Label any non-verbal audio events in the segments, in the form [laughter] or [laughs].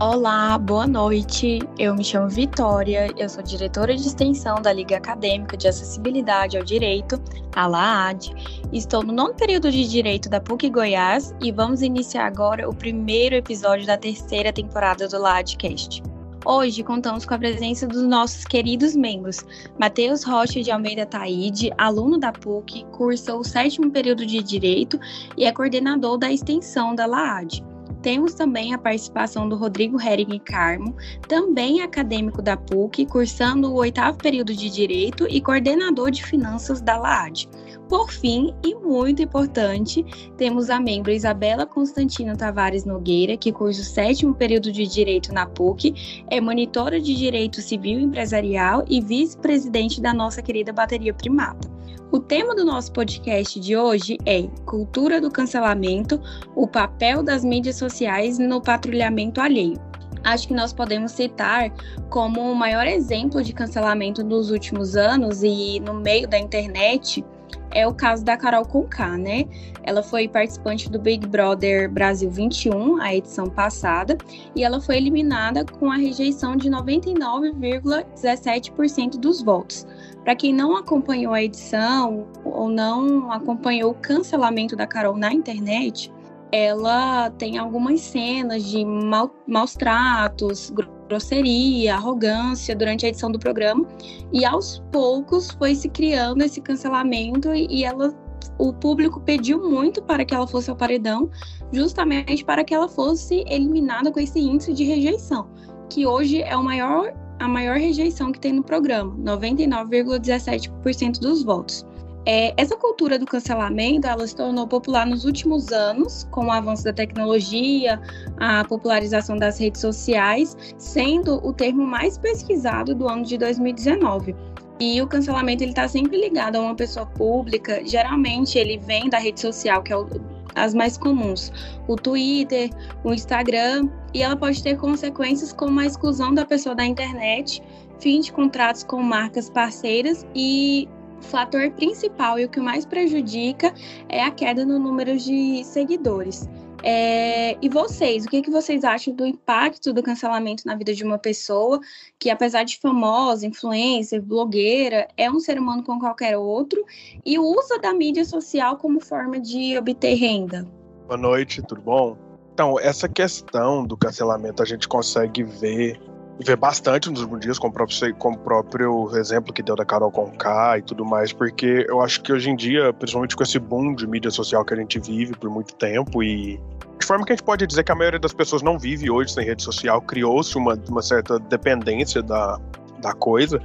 Olá, boa noite. Eu me chamo Vitória, eu sou diretora de extensão da Liga Acadêmica de Acessibilidade ao Direito, a LAAD. Estou no nono período de Direito da PUC Goiás e vamos iniciar agora o primeiro episódio da terceira temporada do LAADcast. Hoje contamos com a presença dos nossos queridos membros. Matheus Rocha de Almeida Taide, aluno da PUC, cursou o sétimo período de Direito e é coordenador da extensão da LAAD. Temos também a participação do Rodrigo Hering Carmo, também acadêmico da PUC, cursando o oitavo período de Direito e coordenador de Finanças da LAAD. Por fim, e muito importante, temos a membro Isabela Constantino Tavares Nogueira, que cursa o sétimo período de Direito na PUC, é monitora de Direito Civil e Empresarial e vice-presidente da nossa querida Bateria Primata. O tema do nosso podcast de hoje é Cultura do Cancelamento, o papel das mídias sociais no patrulhamento alheio. Acho que nós podemos citar como o maior exemplo de cancelamento nos últimos anos e no meio da internet é o caso da Carol Conká, né? Ela foi participante do Big Brother Brasil 21, a edição passada, e ela foi eliminada com a rejeição de 99,17% dos votos. Para quem não acompanhou a edição ou não acompanhou o cancelamento da Carol na internet, ela tem algumas cenas de mal, maus tratos, grosseria, arrogância durante a edição do programa. E aos poucos foi se criando esse cancelamento e, ela o público pediu muito para que ela fosse ao paredão, justamente para que ela fosse eliminada com esse índice de rejeição, que hoje é o maior, a maior rejeição que tem no programa, 99,17% dos votos. É, essa cultura do cancelamento ela se tornou popular nos últimos anos, com o avanço da tecnologia, a popularização das redes sociais, sendo o termo mais pesquisado do ano de 2019. E o cancelamento ele está sempre ligado a uma pessoa pública. Geralmente ele vem da rede social, que é o, as mais comuns, o Twitter, o Instagram, e ela pode ter consequências como a exclusão da pessoa da internet, fim de contratos com marcas parceiras e o fator principal e o que mais prejudica é a queda no número de seguidores. É, e vocês, o que, que vocês acham do impacto do cancelamento na vida de uma pessoa que, apesar de famosa, influencer, blogueira, é um ser humano como qualquer outro e usa da mídia social como forma de obter renda? Boa noite, tudo bom? Então, essa questão do cancelamento a gente consegue ver vê bastante nos últimos dias, com o, próprio, com o próprio exemplo que deu da Carol Conká e tudo mais, porque eu acho que hoje em dia, principalmente com esse boom de mídia social que a gente vive por muito tempo e de forma que a gente pode dizer que a maioria das pessoas não vive hoje sem rede social, criou-se uma, uma certa dependência da, da coisa.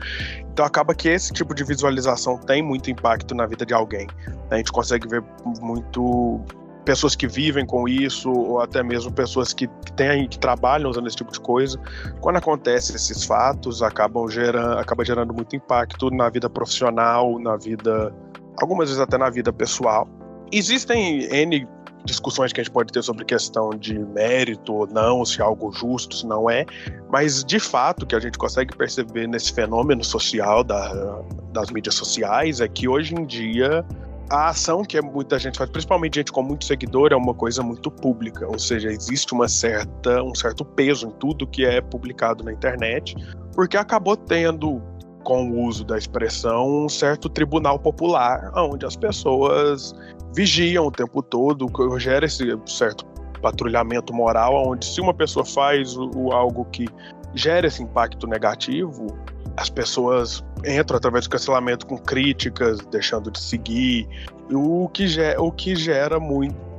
Então acaba que esse tipo de visualização tem muito impacto na vida de alguém. A gente consegue ver muito pessoas que vivem com isso, ou até mesmo pessoas que, têm, que trabalham usando esse tipo de coisa. Quando acontecem esses fatos, acabam gerando, acaba gerando muito impacto na vida profissional, na vida, algumas vezes até na vida pessoal. Existem N discussões que a gente pode ter sobre questão de mérito ou não, se é algo justo, se não é, mas de fato que a gente consegue perceber nesse fenômeno social da, das mídias sociais é que hoje em dia a ação que muita gente faz, principalmente gente com muito seguidor, é uma coisa muito pública, ou seja, existe uma certa, um certo peso em tudo que é publicado na internet, porque acabou tendo, com o uso da expressão, um certo tribunal popular, onde as pessoas vigiam o tempo todo, gera esse certo patrulhamento moral, onde se uma pessoa faz o, o algo que gera esse impacto negativo, as pessoas entram através do cancelamento com críticas, deixando de seguir, o que, o que gera muita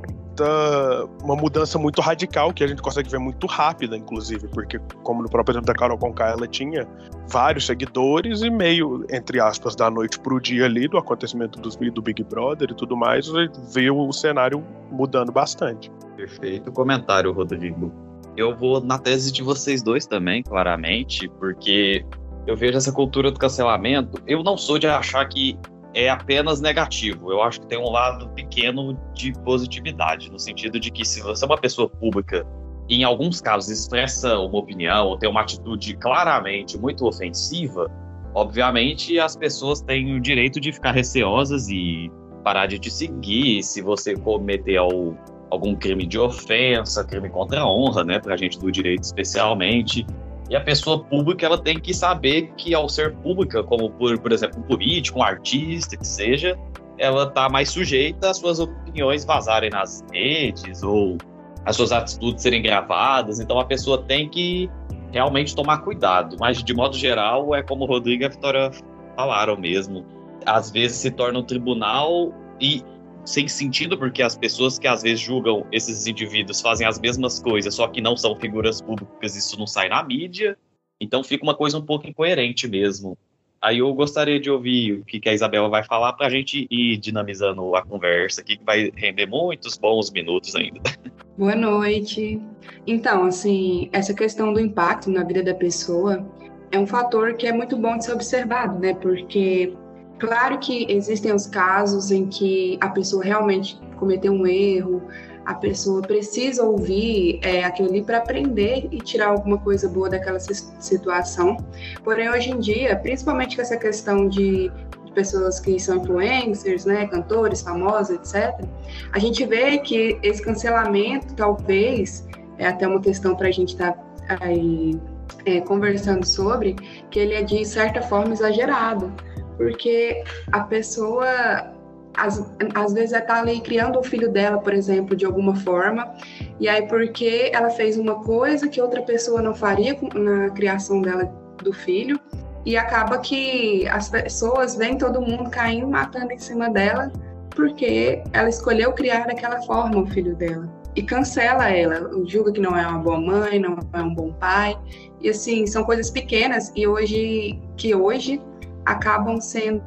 uma mudança muito radical que a gente consegue ver muito rápida, inclusive, porque como no próprio exemplo da Carol Conká, ela tinha vários seguidores e meio, entre aspas, da noite para o dia ali do acontecimento do, do Big Brother e tudo mais, veio o cenário mudando bastante. Perfeito comentário, Rodrigo. Eu vou na tese de vocês dois também, claramente, porque eu vejo essa cultura do cancelamento. Eu não sou de achar que é apenas negativo. Eu acho que tem um lado pequeno de positividade, no sentido de que se você é uma pessoa pública, em alguns casos expressa uma opinião ou tem uma atitude claramente muito ofensiva, Obviamente, as pessoas têm o direito de ficar receosas e parar de te seguir se você cometer algum crime de ofensa, crime contra a honra, né, pra gente do direito especialmente. E a pessoa pública ela tem que saber que ao ser pública, como por, por exemplo, um político, um artista, que seja, ela tá mais sujeita às suas opiniões vazarem nas redes ou as suas atitudes serem gravadas. Então a pessoa tem que realmente tomar cuidado. Mas de modo geral, é como o Rodrigo e a Vitória falaram mesmo. Às vezes se torna um tribunal e sem sentido, porque as pessoas que às vezes julgam esses indivíduos fazem as mesmas coisas, só que não são figuras públicas, isso não sai na mídia. Então fica uma coisa um pouco incoerente mesmo. Aí eu gostaria de ouvir o que a Isabela vai falar para a gente ir dinamizando a conversa aqui, que vai render muitos bons minutos ainda. [laughs] Boa noite. Então, assim, essa questão do impacto na vida da pessoa é um fator que é muito bom de ser observado, né? Porque Claro que existem os casos em que a pessoa realmente cometeu um erro, a pessoa precisa ouvir é, aquilo ali para aprender e tirar alguma coisa boa daquela situação. Porém, hoje em dia, principalmente com essa questão de, pessoas que são influencers, né, cantores famosos, etc., a gente vê que esse cancelamento, talvez, é até uma questão para a gente estar tá aí é, conversando sobre, que ele é de certa forma exagerado porque a pessoa às, às vezes está ali criando o filho dela, por exemplo, de alguma forma, e aí porque ela fez uma coisa que outra pessoa não faria na criação dela do filho, e acaba que as pessoas veem todo mundo caindo, matando em cima dela, porque ela escolheu criar daquela forma o filho dela. E cancela ela, julga que não é uma boa mãe, não é um bom pai. E assim, são coisas pequenas e hoje que hoje acabam sendo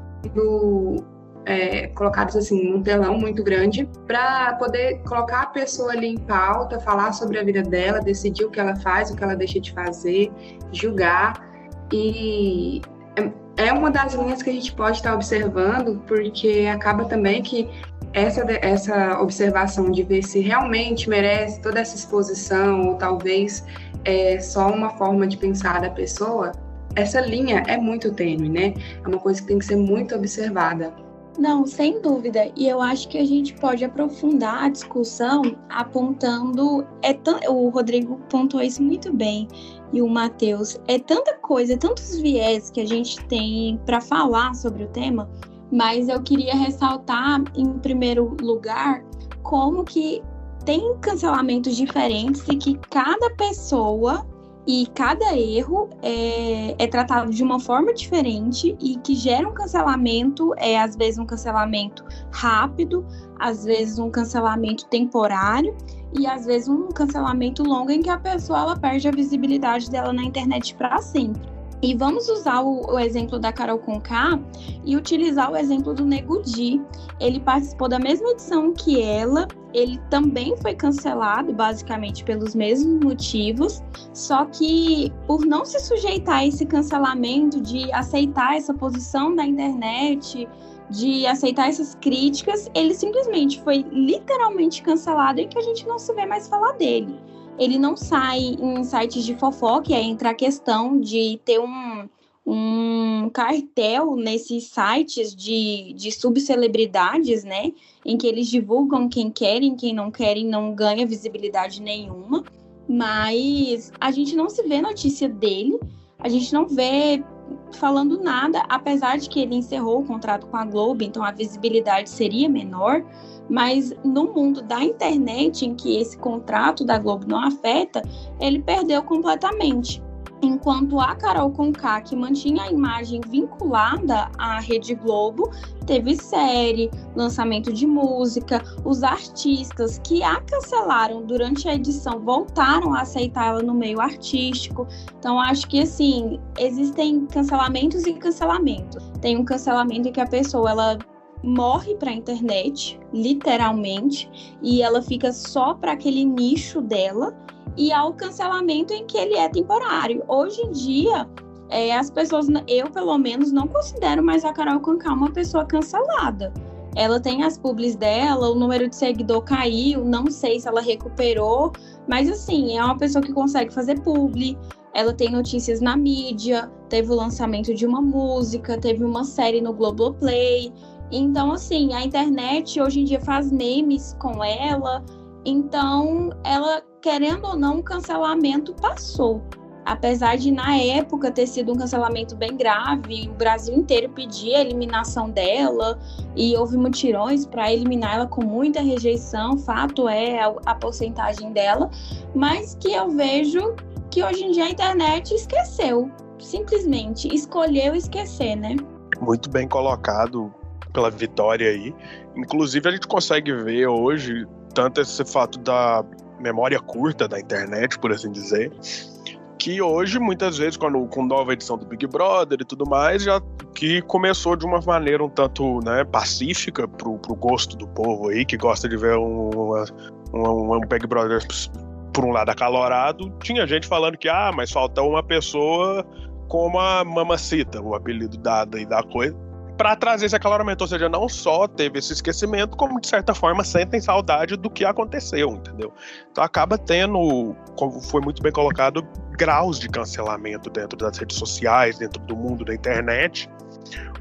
é, colocados assim num telão muito grande para poder colocar a pessoa ali em pauta, falar sobre a vida dela, decidir o que ela faz, o que ela deixa de fazer, julgar. E é, é uma das linhas que a gente pode estar observando porque acaba também que essa, essa observação de ver se realmente merece toda essa exposição ou talvez é só uma forma de pensar da pessoa essa linha é muito tênue, né? É uma coisa que tem que ser muito observada. Não, sem dúvida. E eu acho que a gente pode aprofundar a discussão apontando. É o Rodrigo pontuou isso muito bem, e o Matheus. É tanta coisa, tantos viés que a gente tem para falar sobre o tema, mas eu queria ressaltar, em primeiro lugar, como que tem cancelamentos diferentes e que cada pessoa e cada erro é, é, tratado de uma forma diferente e que gera um cancelamento, é às vezes um cancelamento rápido, às vezes um cancelamento temporário e às vezes um cancelamento longo em que a pessoa ela perde a visibilidade dela na internet para sempre. E vamos usar o, o, exemplo da Carol Conká e utilizar o exemplo do Nego Di. Ele participou da mesma edição que ela, ele também foi cancelado, basicamente pelos mesmos motivos, só que por não se sujeitar a esse cancelamento, de aceitar essa posição da internet, de aceitar essas críticas, ele simplesmente foi literalmente cancelado e que a gente não se vê mais falar dele ele não sai em sites de fofoca, e aí entra a questão de ter um, um cartel nesses sites de, de subcelebridades, né? Em que eles divulgam quem querem, quem não querem, não ganha visibilidade nenhuma. Mas a gente não se vê notícia dele, a gente não vê falando nada, apesar de que ele encerrou o contrato com a Globo, então a visibilidade seria menor. Mas no mundo da internet, em que esse contrato da Globo não afeta, ele perdeu completamente. Enquanto a Carol Conká, que mantinha a imagem vinculada à Rede Globo, teve série, lançamento de música, os artistas que a cancelaram durante a edição voltaram a aceitá-la no meio artístico. Então, acho que assim, existem cancelamentos e cancelamentos. Tem um cancelamento em que a pessoa ela morre para a internet, literalmente, e ela fica só para aquele nicho dela, e há o cancelamento em que ele é temporário. Hoje em dia, é, as pessoas, eu pelo menos, não considero mais a Carol Conká uma pessoa cancelada. Ela tem as publis dela, o número de seguidor caiu, não sei se ela recuperou, mas assim, é uma pessoa que consegue fazer publi, ela tem notícias na mídia, teve o lançamento de uma música, teve uma série no Globoplay. Então, assim, a internet hoje em dia faz memes com ela. Então, ela, querendo ou não, o cancelamento passou. Apesar de, na época, ter sido um cancelamento bem grave, o Brasil inteiro pedia a eliminação dela e houve mutirões para eliminar ela com muita rejeição. Fato é a, a porcentagem dela, mas que eu vejo que hoje em dia a internet esqueceu. Simplesmente escolheu esquecer, né? Muito bem colocado pela Vitória aí. Inclusive, a gente consegue ver hoje tanto esse fato da memória curta da internet, por assim dizer, que hoje, muitas vezes, quando, com nova edição do Big Brother e tudo mais, já que começou de uma maneira um tanto né, pacífica pro, pro gosto do povo aí, que gosta de ver um, um, um Big Brother por um lado acalorado, tinha gente falando que, ah, mas falta uma pessoa como a Mamacita, o apelido dado aí da coisa, para trazer esse acaloramento. Ou seja, não só teve esse esquecimento, como de certa forma sentem saudade do que aconteceu, entendeu? Então acaba tendo, como foi muito bem colocado, graus de cancelamento dentro das redes sociais, dentro do mundo da internet,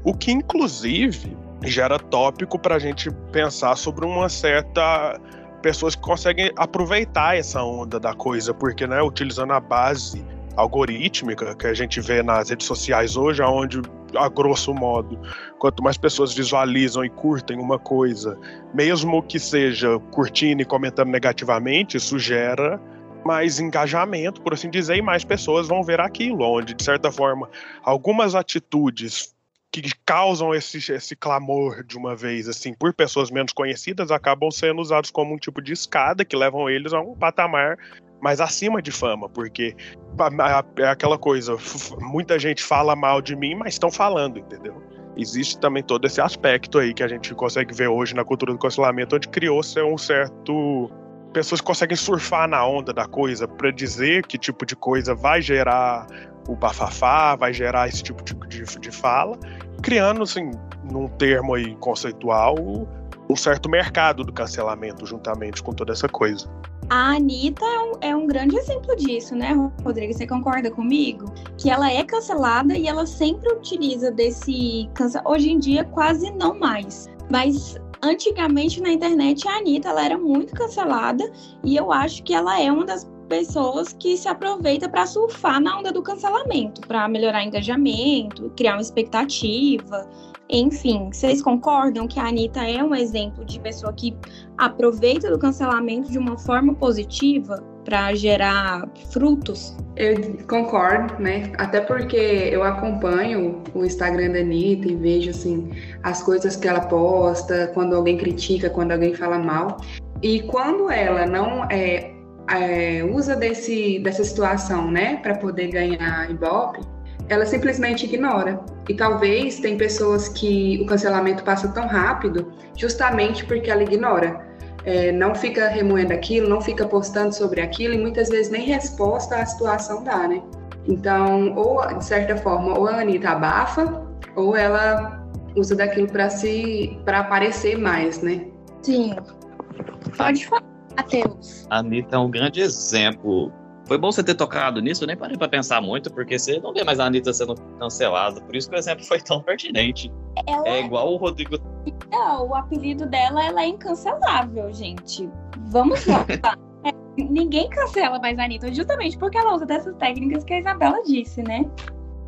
o que inclusive gera tópico para a gente pensar sobre uma certa pessoas que conseguem aproveitar essa onda da coisa, porque, né, utilizando a base algorítmica que a gente vê nas redes sociais hoje, onde, a grosso modo, quanto mais pessoas visualizam e curtem uma coisa, mesmo que seja curtindo e comentando negativamente, isso gera mais engajamento, por assim dizer, e mais pessoas vão ver aquilo, onde, de certa forma, algumas atitudes que causam esse, esse clamor de uma vez, assim, por pessoas menos conhecidas, acabam sendo usados como um tipo de escada que levam eles a um patamar mais acima de fama, porque é aquela coisa, muita gente fala mal de mim, mas estão falando, entendeu? Existe também todo esse aspecto aí que a gente consegue ver hoje na cultura do cancelamento, onde criou-se um certo pessoas conseguem surfar na onda da coisa para dizer que tipo de coisa vai gerar o bafafá, vai gerar esse tipo de, de, de fala, criando, assim, num termo aí conceitual, um certo mercado do cancelamento juntamente com toda essa coisa. A Anitta é um, é um, grande exemplo disso, né, Rodrigo? Você concorda comigo? Que ela é cancelada e ela sempre utiliza desse. Hoje em dia, quase não mais. Mas antigamente na internet, a Anitta ela era muito cancelada e eu acho que ela é uma das pessoas que se aproveita para surfar na onda do cancelamento, para melhorar engajamento, criar uma expectativa. Enfim, vocês concordam que a Anitta é um exemplo de pessoa que aproveita do cancelamento de uma forma positiva para gerar frutos? Eu concordo, né? Até porque eu acompanho o Instagram da Anitta e vejo assim as coisas que ela posta, quando alguém critica, quando alguém fala mal. E quando ela não é, é, usa desse, dessa situação, né, para poder ganhar Ibope, ela simplesmente ignora. E talvez tem pessoas que o cancelamento passa tão rápido justamente porque ela ignora. É, não fica remoendo aquilo, não fica postando sobre aquilo e muitas vezes nem resposta à situação dá, né? Então, ou de certa forma, ou a Anitta abafa, ou ela usa daquilo para se para aparecer mais, né? Sim. Pode falar. Matheus. A Anitta é um grande exemplo. Foi bom você ter tocado nisso, eu nem parei pra pensar muito, porque você não vê mais a Anitta sendo cancelada. Por isso que o exemplo foi tão pertinente. Ela... É igual o Rodrigo. Não, o apelido dela ela é incancelável, gente. Vamos voltar. [laughs] é, ninguém cancela mais a Anitta, justamente porque ela usa dessas técnicas que a Isabela disse, né?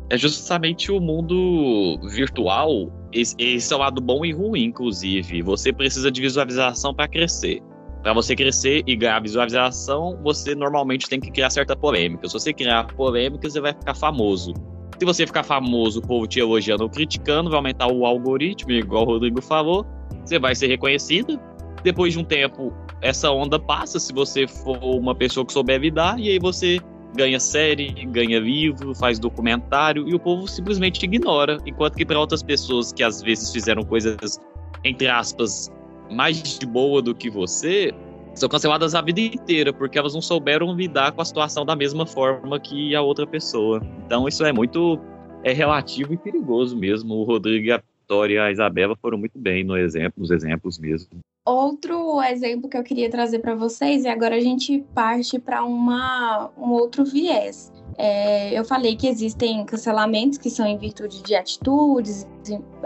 É justamente o mundo virtual. Esse, esse é o lado bom e ruim, inclusive. Você precisa de visualização para crescer. Para você crescer e ganhar visualização, você normalmente tem que criar certa polêmica. Se você criar polêmica, você vai ficar famoso. Se você ficar famoso, o povo te elogiando ou criticando, vai aumentar o algoritmo, igual o Rodrigo falou. Você vai ser reconhecido. Depois de um tempo, essa onda passa, se você for uma pessoa que souber lidar, e aí você ganha série, ganha livro, faz documentário, e o povo simplesmente ignora. Enquanto que para outras pessoas que às vezes fizeram coisas, entre aspas, mais de boa do que você são canceladas a vida inteira, porque elas não souberam lidar com a situação da mesma forma que a outra pessoa. Então isso é muito é relativo e perigoso mesmo. O Rodrigo, a Vitória e a Isabela foram muito bem no exemplo, nos exemplos mesmo. Outro exemplo que eu queria trazer para vocês, e agora a gente parte para um outro viés. É, eu falei que existem cancelamentos que são em virtude de atitudes,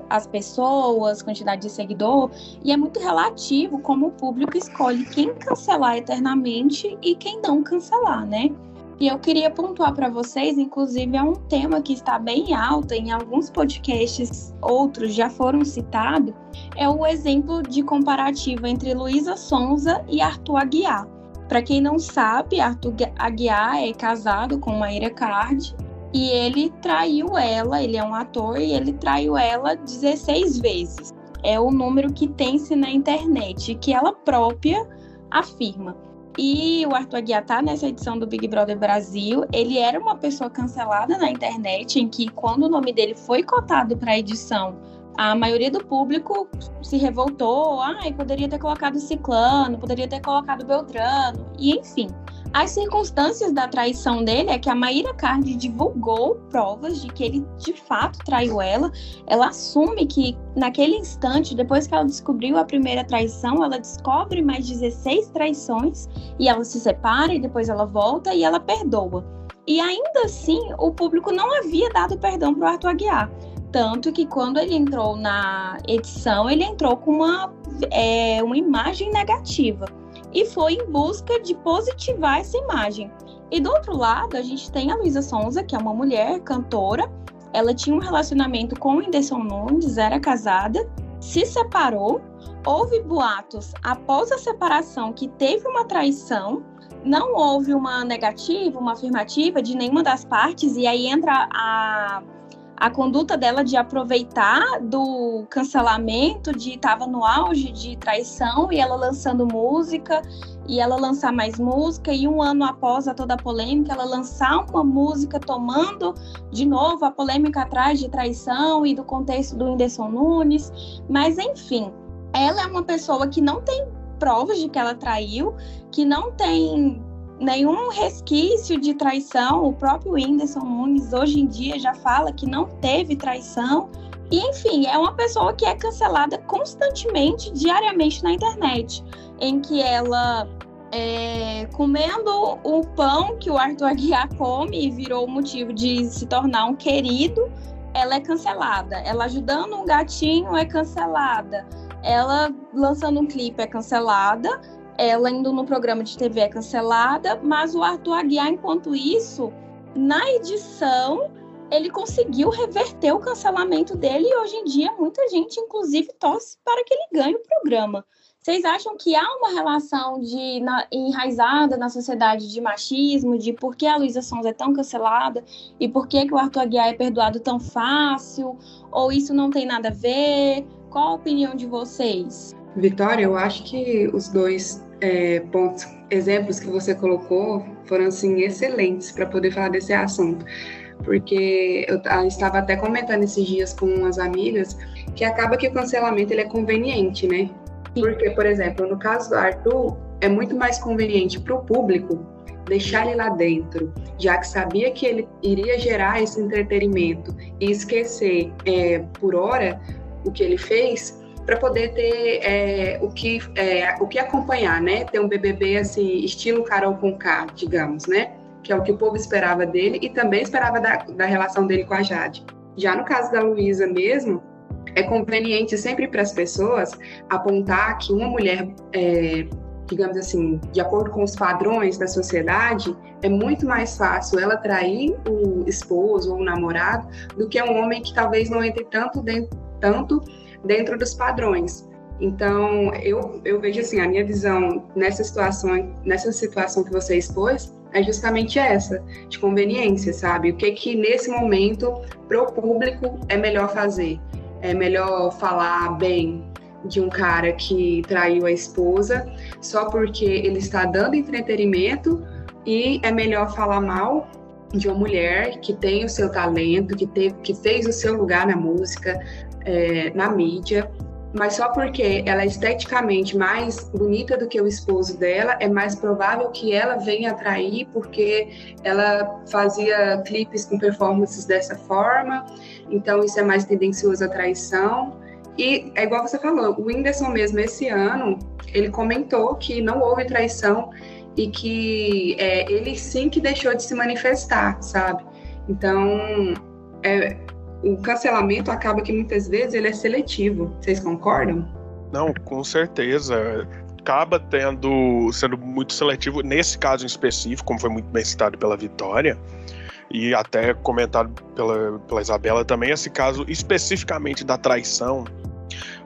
as pessoas, quantidade de seguidor, e é muito relativo como o público escolhe quem cancelar eternamente e quem não cancelar, né? E eu queria pontuar para vocês, inclusive é um tema que está bem alto em alguns podcasts, outros já foram citados, é o exemplo de comparativa entre Luísa Sonza e Arthur Aguiar. Para quem não sabe, Arthur Aguiar é casado com Maíra Card e ele traiu ela, ele é um ator e ele traiu ela 16 vezes. É o número que tem-se na internet, que ela própria afirma. E o Arthur Aguiar tá nessa edição do Big Brother Brasil. Ele era uma pessoa cancelada na internet, em que quando o nome dele foi cotado para a edição, a maioria do público se revoltou. Ai, poderia ter colocado Ciclano, poderia ter colocado Beltrano, e enfim. As circunstâncias da traição dele é que a Maíra Cardi divulgou provas de que ele de fato traiu ela. Ela assume que naquele instante, depois que ela descobriu a primeira traição, ela descobre mais 16 traições e ela se separa e depois ela volta e ela perdoa. E ainda assim, o público não havia dado perdão para o Arthur Aguiar. Tanto que quando ele entrou na edição, ele entrou com uma, é, uma imagem negativa e foi em busca de positivar essa imagem. E do outro lado, a gente tem a Luísa Sonza, que é uma mulher cantora. Ela tinha um relacionamento com o Nunes, era casada, se separou. Houve boatos após a separação que teve uma traição. Não houve uma negativa, uma afirmativa de nenhuma das partes, e aí entra a a conduta dela de aproveitar do cancelamento, de estava no auge de traição e ela lançando música e ela lançar mais música e um ano após a toda a polêmica ela lançar uma música tomando de novo a polêmica atrás de traição e do contexto do Whindersson Nunes, mas enfim, ela é uma pessoa que não tem provas de que ela traiu, que não tem nenhum resquício de traição. O próprio Whindersson Nunes hoje em dia já fala que não teve traição. E enfim, é uma pessoa que é cancelada constantemente, diariamente na internet, em que ela é, comendo o pão que o Arthur Aguiar come e virou motivo de se tornar um querido, ela é cancelada. Ela ajudando um gatinho é cancelada. Ela lançando um clipe é cancelada ela indo no programa de TV é cancelada, mas o Arthur Aguiar, enquanto isso, na edição, ele conseguiu reverter o cancelamento dele e hoje em dia muita gente, inclusive, torce para que ele ganhe o programa. Vocês acham que há uma relação de na, enraizada na sociedade de machismo, de por que a Luísa Sons é tão cancelada e por que, que o Arthur Aguiar é perdoado tão fácil? Ou isso não tem nada a ver? Qual a opinião de vocês? Vitória, eu acho que os dois é, pontos, exemplos que você colocou foram assim excelentes para poder falar desse assunto, porque eu estava até comentando esses dias com umas amigas que acaba que o cancelamento ele é conveniente, né? Porque, por exemplo, no caso do Arthur, é muito mais conveniente para o público deixar ele lá dentro, já que sabia que ele iria gerar esse entretenimento e esquecer é, por hora o que ele fez, para poder ter é, o, que, é, o que acompanhar, né? Ter um BBB assim, estilo Carol com K, digamos, né? Que é o que o povo esperava dele e também esperava da, da relação dele com a Jade. Já no caso da Luísa mesmo, é conveniente sempre para as pessoas apontar que uma mulher, é, digamos assim, de acordo com os padrões da sociedade, é muito mais fácil ela trair o esposo ou o namorado do que um homem que talvez não entre tanto dentro, tanto dentro dos padrões. Então, eu, eu vejo assim, a minha visão nessa situação, nessa situação que você expôs, é justamente essa, de conveniência, sabe? O que que nesse momento, para o público, é melhor fazer? É melhor falar bem de um cara que traiu a esposa só porque ele está dando entretenimento e é melhor falar mal de uma mulher que tem o seu talento, que, teve, que fez o seu lugar na música, é, na mídia, mas só porque ela é esteticamente mais bonita do que o esposo dela, é mais provável que ela venha atrair porque ela fazia clipes com performances dessa forma, então isso é mais tendencioso à traição. E é igual você falou, o Whindersson mesmo esse ano, ele comentou que não houve traição e que é, ele sim que deixou de se manifestar, sabe? Então, é, o cancelamento acaba que muitas vezes ele é seletivo. Vocês concordam? Não, com certeza. Acaba tendo sendo muito seletivo nesse caso em específico, como foi muito bem citado pela Vitória e até comentado pela, pela Isabela também, esse caso especificamente da traição,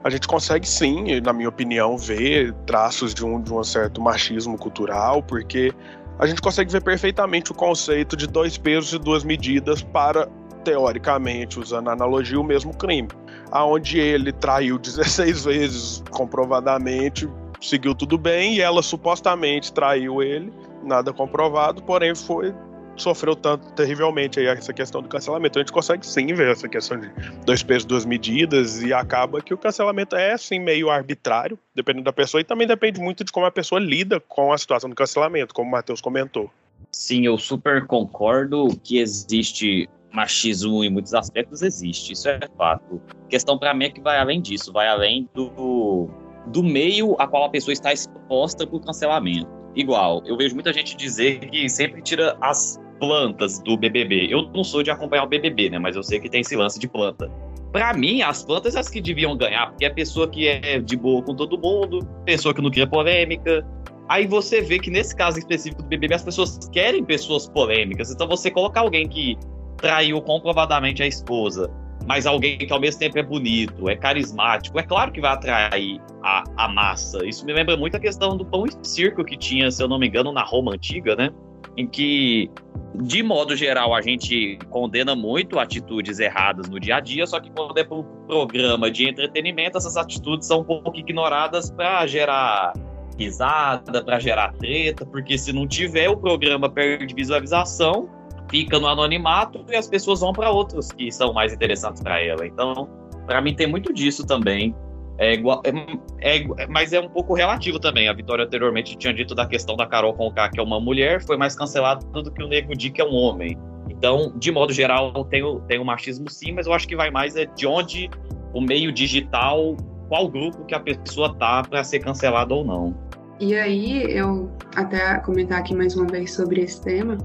a gente consegue sim, na minha opinião, ver traços de um, de um certo machismo cultural, porque a gente consegue ver perfeitamente o conceito de dois pesos e duas medidas para, teoricamente, usando a analogia, o mesmo crime. Aonde ele traiu [laughs] 16 vezes comprovadamente, seguiu tudo bem, e ela supostamente traiu ele, nada comprovado, porém foi sofreu tanto terrivelmente aí essa questão do cancelamento. A gente consegue sim ver essa questão de dois pesos, duas medidas, e acaba que o cancelamento é assim meio arbitrário, dependendo da pessoa, e também depende muito de como a pessoa lida com a situação do cancelamento, como o Matheus comentou. Sim, eu super concordo que existe machismo em muitos aspectos, existe, isso é fato. A questão para mim é que vai além disso, vai além do, do meio a qual a pessoa está exposta para o cancelamento. Igual, eu vejo muita gente dizer que sempre tira as plantas do BBB. Eu não sou de acompanhar o BBB, né? Mas eu sei que tem esse lance de planta. Para mim, as plantas são as que deviam ganhar, porque é pessoa que é de boa com todo mundo, pessoa que não cria polêmica. Aí você vê que nesse caso específico do BBB, as pessoas querem pessoas polêmicas. Então você colocar alguém que traiu comprovadamente a esposa, mas alguém que ao mesmo tempo é bonito, é carismático, é claro que vai atrair a, a massa. Isso me lembra muito a questão do pão e circo que tinha, se eu não me engano, na Roma antiga, né? Em que de modo geral, a gente condena muito atitudes erradas no dia a dia, só que quando é para um programa de entretenimento, essas atitudes são um pouco ignoradas para gerar risada, para gerar treta, porque se não tiver, o programa perde visualização, fica no anonimato e as pessoas vão para outros que são mais interessantes para ela. Então, para mim, tem muito disso também. É igual, é, é, mas é um pouco relativo também. A Vitória anteriormente tinha dito da questão da Carol Conká, que é uma mulher, foi mais cancelada do que o Nego Di, que é um homem. Então, de modo geral, tem o, tem o machismo sim, mas eu acho que vai mais é de onde o meio digital, qual grupo que a pessoa tá para ser cancelada ou não. E aí, eu até comentar aqui mais uma vez sobre esse tema,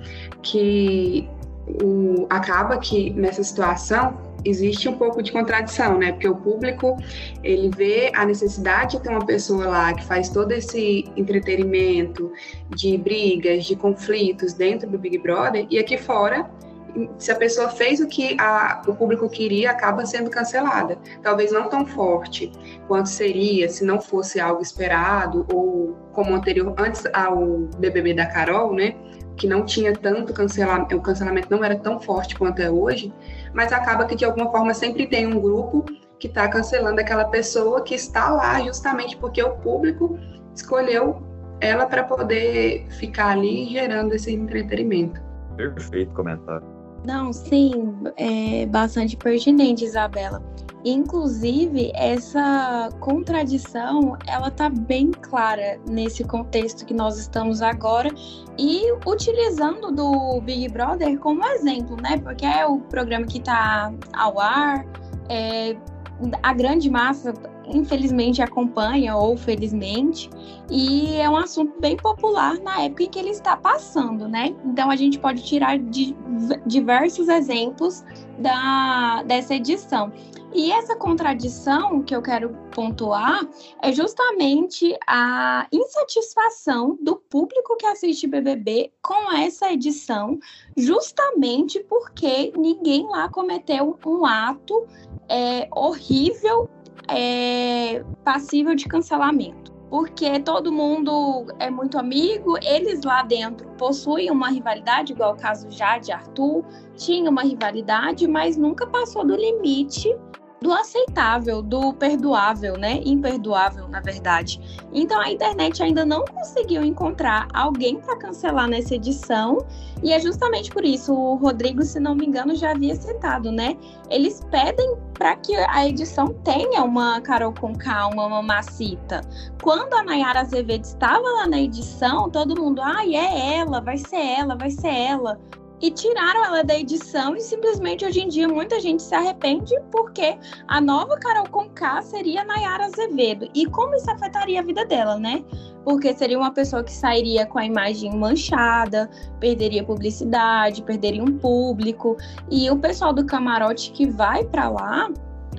que o, acaba que nessa situação existe um pouco de contradição, né? Porque o público ele vê a necessidade de ter uma pessoa lá que faz todo esse entretenimento de brigas, de conflitos dentro do Big Brother e aqui fora se a pessoa fez o que a, o público queria, acaba sendo cancelada. Talvez não tão forte quanto seria se não fosse algo esperado, ou como anterior, antes ao BBB da Carol, né? Que não tinha tanto cancelamento, o cancelamento não era tão forte quanto é hoje, mas acaba que de alguma forma sempre tem um grupo que está cancelando aquela pessoa que está lá justamente porque o público escolheu ela para poder ficar ali gerando esse entretenimento. Perfeito comentário. Não, sim, é bastante pertinente, Isabela. Inclusive, essa contradição, ela tá bem clara nesse contexto que nós estamos agora e utilizando do Big Brother como exemplo, né? Porque é o programa que tá ao ar, é, a grande massa infelizmente acompanha ou felizmente e é um assunto bem popular na época em que ele está passando, né? Então a gente pode tirar de diversos exemplos da, dessa edição. E essa contradição que eu quero pontuar é justamente a insatisfação do público que assiste BBB com essa edição, justamente porque ninguém lá cometeu um ato é, horrível, é, passível de cancelamento. Porque todo mundo é muito amigo, eles lá dentro possuem uma rivalidade, igual o caso já de Arthur, tinha uma rivalidade, mas nunca passou do limite do aceitável, do perdoável, né? Imperdoável, na verdade. Então a internet ainda não conseguiu encontrar alguém para cancelar nessa edição, e é justamente por isso o Rodrigo, se não me engano, já havia citado, né? Eles pedem para que a edição tenha uma Carol com calma, uma mamacita. Quando a Nayara Azevedo estava lá na edição, todo mundo, ai, ah, é ela, vai ser ela, vai ser ela. E tiraram ela da edição e simplesmente hoje em dia muita gente se arrepende porque a nova Carol Conká seria Nayara Azevedo. E como isso afetaria a vida dela, né? Porque seria uma pessoa que sairia com a imagem manchada, perderia publicidade, perderia um público. E o pessoal do camarote que vai para lá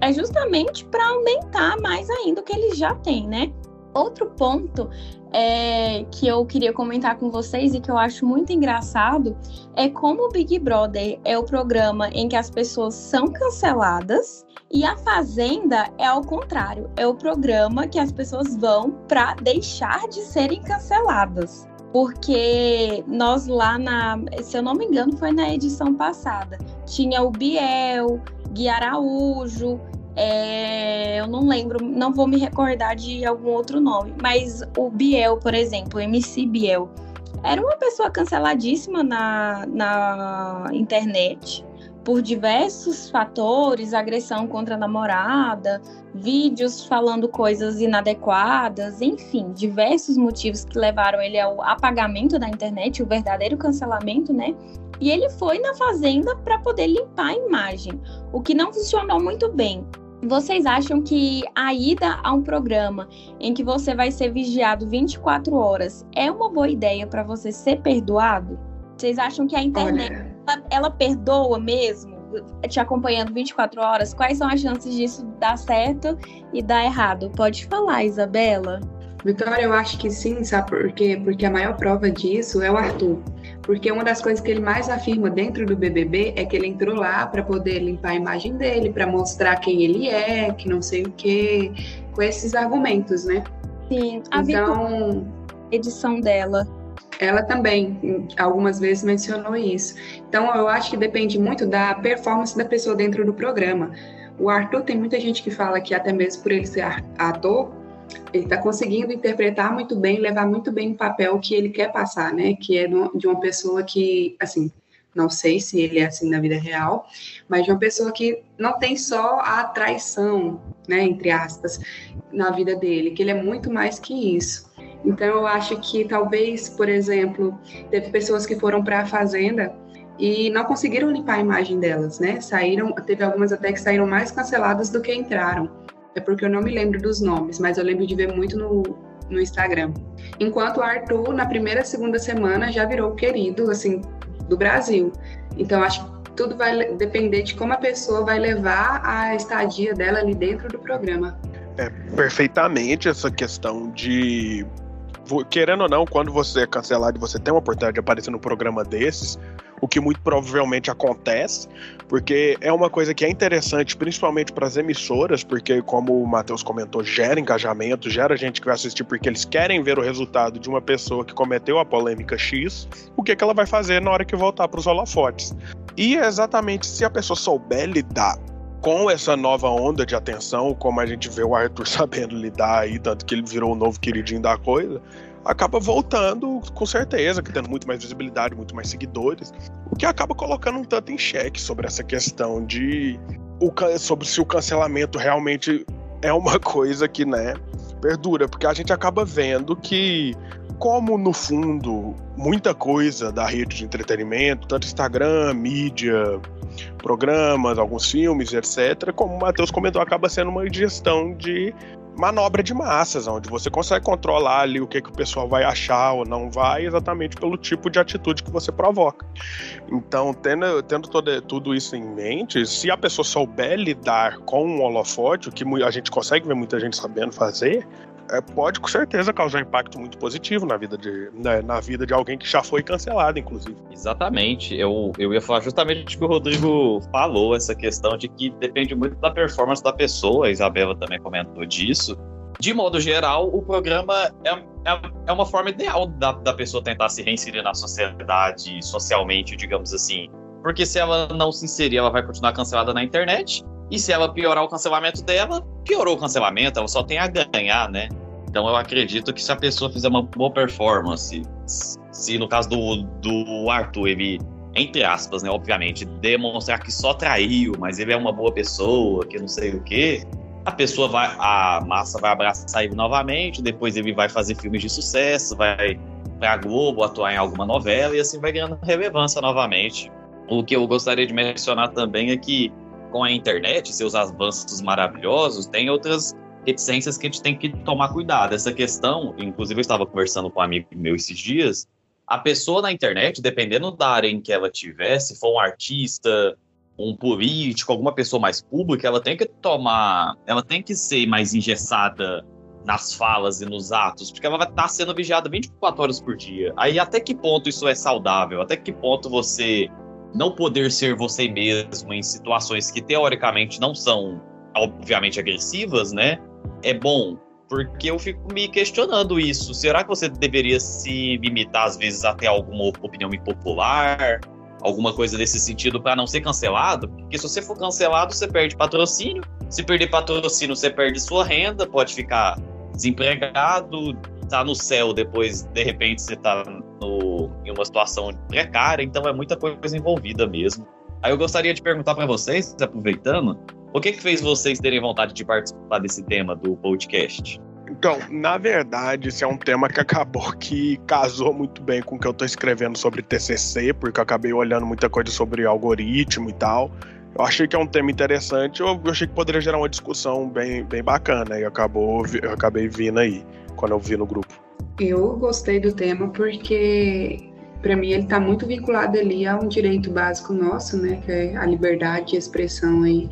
é justamente para aumentar mais ainda o que eles já têm, né? Outro ponto é, que eu queria comentar com vocês e que eu acho muito engraçado é como o Big Brother é o programa em que as pessoas são canceladas e a Fazenda é ao contrário, é o programa que as pessoas vão para deixar de serem canceladas. Porque nós lá na, se eu não me engano, foi na edição passada, tinha o Biel, Gui Araújo, é, eu não lembro, não vou me recordar de algum outro nome, mas o Biel, por exemplo, MC Biel, era uma pessoa canceladíssima na, na internet por diversos fatores, agressão contra a namorada, vídeos falando coisas inadequadas, enfim, diversos motivos que levaram ele ao apagamento da internet, o verdadeiro cancelamento, né? E ele foi na fazenda para poder limpar a imagem, o que não funcionou muito bem. Vocês acham que a ida a um programa em que você vai ser vigiado 24 horas é uma boa ideia para você ser perdoado? Vocês acham que a internet ela, ela, perdoa mesmo? Te acompanhando 24 horas? Quais são as chances disso dar certo e dar errado? Pode falar, Isabela. Vitória, eu acho que sim, sabe por quê? Porque a maior prova disso é o Arthur. Porque uma das coisas que ele mais afirma dentro do BBB é que ele entrou lá para poder limpar a imagem dele, para mostrar quem ele é, que não sei o quê, com esses argumentos, né? Sim, a então, edição dela. Ela também, algumas vezes, mencionou isso. Então, eu acho que depende muito da performance da pessoa dentro do programa. O Arthur, tem muita gente que fala que até mesmo por ele ser ator, ele está conseguindo interpretar muito bem, levar muito bem o papel que ele quer passar, né? Que é de uma pessoa que, assim, não sei se ele é assim na vida real, mas de uma pessoa que não tem só a traição, né, entre aspas, na vida dele, que ele é muito mais que isso. Então eu acho que talvez, por exemplo, teve pessoas que foram para a fazenda e não conseguiram limpar a imagem delas, né? Saíram, teve algumas até que saíram mais canceladas do que entraram é porque eu não me lembro dos nomes, mas eu lembro de ver muito no, no Instagram. Enquanto o Arthur, na primeira, segunda semana, já virou querido, assim, do Brasil. Então, acho que tudo vai depender de como a pessoa vai levar a estadia dela ali dentro do programa. É, perfeitamente essa questão de querendo ou não, quando você é cancelado e você tem uma oportunidade de aparecer num programa desses, o que muito provavelmente acontece, porque é uma coisa que é interessante, principalmente para as emissoras, porque, como o Matheus comentou, gera engajamento, gera gente que vai assistir porque eles querem ver o resultado de uma pessoa que cometeu a polêmica X, o que, que ela vai fazer na hora que voltar para os holofotes. E é exatamente se a pessoa souber lidar com essa nova onda de atenção, como a gente vê o Arthur [laughs] sabendo lidar aí, tanto que ele virou o novo queridinho da coisa, acaba voltando com certeza, que tendo muito mais visibilidade, muito mais seguidores, o que acaba colocando um tanto em xeque sobre essa questão de o, sobre se o cancelamento realmente é uma [laughs] coisa que, né, perdura, porque a gente acaba vendo que como no fundo muita coisa da rede de entretenimento, tanto Instagram, mídia, programas, alguns filmes, etc., como o Matheus comentou, acaba sendo uma gestão de manobra de massas, onde você consegue controlar ali o que, que o pessoal vai achar ou não vai, exatamente pelo tipo de atitude que você provoca. Então, tendo, tendo todo, tudo isso em mente, se a pessoa souber lidar com um holofote, o que a gente consegue ver muita gente sabendo fazer, é, pode com certeza causar impacto muito positivo na vida de, né, na vida de alguém que já foi cancelado, inclusive. Exatamente. Eu, eu ia falar justamente o que o Rodrigo falou, essa questão de que depende muito da performance da pessoa, a Isabela também comentou disso. De modo geral, o programa é, é, é uma forma ideal da, da pessoa tentar se reinserir na sociedade, socialmente, digamos assim. Porque se ela não se inserir, ela vai continuar cancelada na internet. E se ela piorar o cancelamento dela, piorou o cancelamento, ela só tem a ganhar, né? Então eu acredito que se a pessoa fizer uma boa performance, se no caso do, do Arthur, ele, entre aspas, né, obviamente, demonstrar que só traiu, mas ele é uma boa pessoa, que não sei o quê, a pessoa vai, a massa vai abraçar ele novamente, depois ele vai fazer filmes de sucesso, vai para a Globo atuar em alguma novela e assim vai ganhando relevância novamente. O que eu gostaria de mencionar também é que com a internet, seus avanços maravilhosos, tem outras reticências que a gente tem que tomar cuidado. Essa questão, inclusive eu estava conversando com um amigo meu esses dias, a pessoa na internet, dependendo da área em que ela tiver, se for um artista, um político, alguma pessoa mais pública, ela tem que tomar, ela tem que ser mais engessada nas falas e nos atos, porque ela vai estar sendo vigiada 24 horas por dia. Aí até que ponto isso é saudável? Até que ponto você não poder ser você mesmo em situações que teoricamente não são obviamente agressivas, né? É bom, porque eu fico me questionando isso. Será que você deveria se limitar às vezes até alguma opinião impopular? alguma coisa desse sentido para não ser cancelado, porque se você for cancelado, você perde patrocínio. Se perder patrocínio, você perde sua renda, pode ficar desempregado, tá no céu, depois, de repente, você tá no, em uma situação precária, então é muita coisa envolvida mesmo. Aí eu gostaria de perguntar para vocês, aproveitando, o que que fez vocês terem vontade de participar desse tema do podcast? Então, na verdade, esse é um tema que acabou que casou muito bem com o que eu estou escrevendo sobre TCC, porque eu acabei olhando muita coisa sobre algoritmo e tal. Eu achei que é um tema interessante, eu achei que poderia gerar uma discussão bem, bem bacana, e acabou, eu acabei vindo aí, quando eu vi no grupo. Eu gostei do tema porque, para mim, ele está muito vinculado ali a um direito básico nosso, né, que é a liberdade de expressão aí.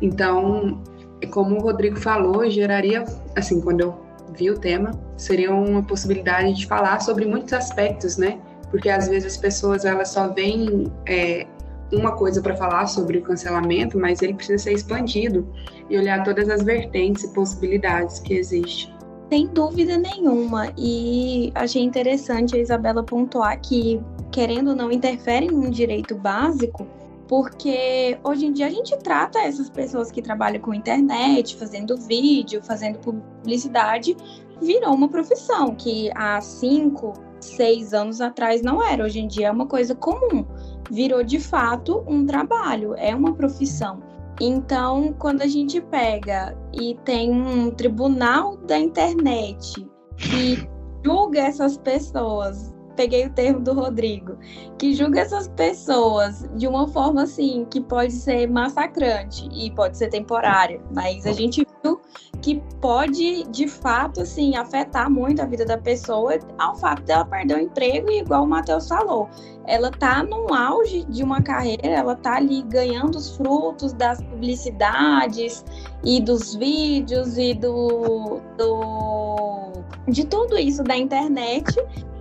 Então, como o Rodrigo falou, geraria, assim, quando eu vi o tema, seria uma possibilidade de falar sobre muitos aspectos, né? Porque às vezes as pessoas elas só veem é, uma coisa para falar sobre o cancelamento, mas ele precisa ser expandido e olhar todas as vertentes e possibilidades que existem. Sem dúvida nenhuma. E achei interessante a Isabela pontuar que, querendo ou não, interfere em um direito básico, porque hoje em dia a gente trata essas pessoas que trabalham com internet, fazendo vídeo, fazendo publicidade, virou uma profissão que há cinco, seis anos atrás não era. Hoje em dia é uma coisa comum. Virou de fato um trabalho, é uma profissão. Então, quando a gente pega e tem um tribunal da internet que julga essas pessoas peguei o termo do Rodrigo, que julga essas pessoas de uma forma assim que pode ser massacrante e pode ser temporária, mas a gente viu que pode de fato assim afetar muito a vida da pessoa ao fato dela perder o emprego e igual o Matheus falou, ela tá no auge de uma carreira, ela tá ali ganhando os frutos das publicidades e dos vídeos e do, do de tudo isso da internet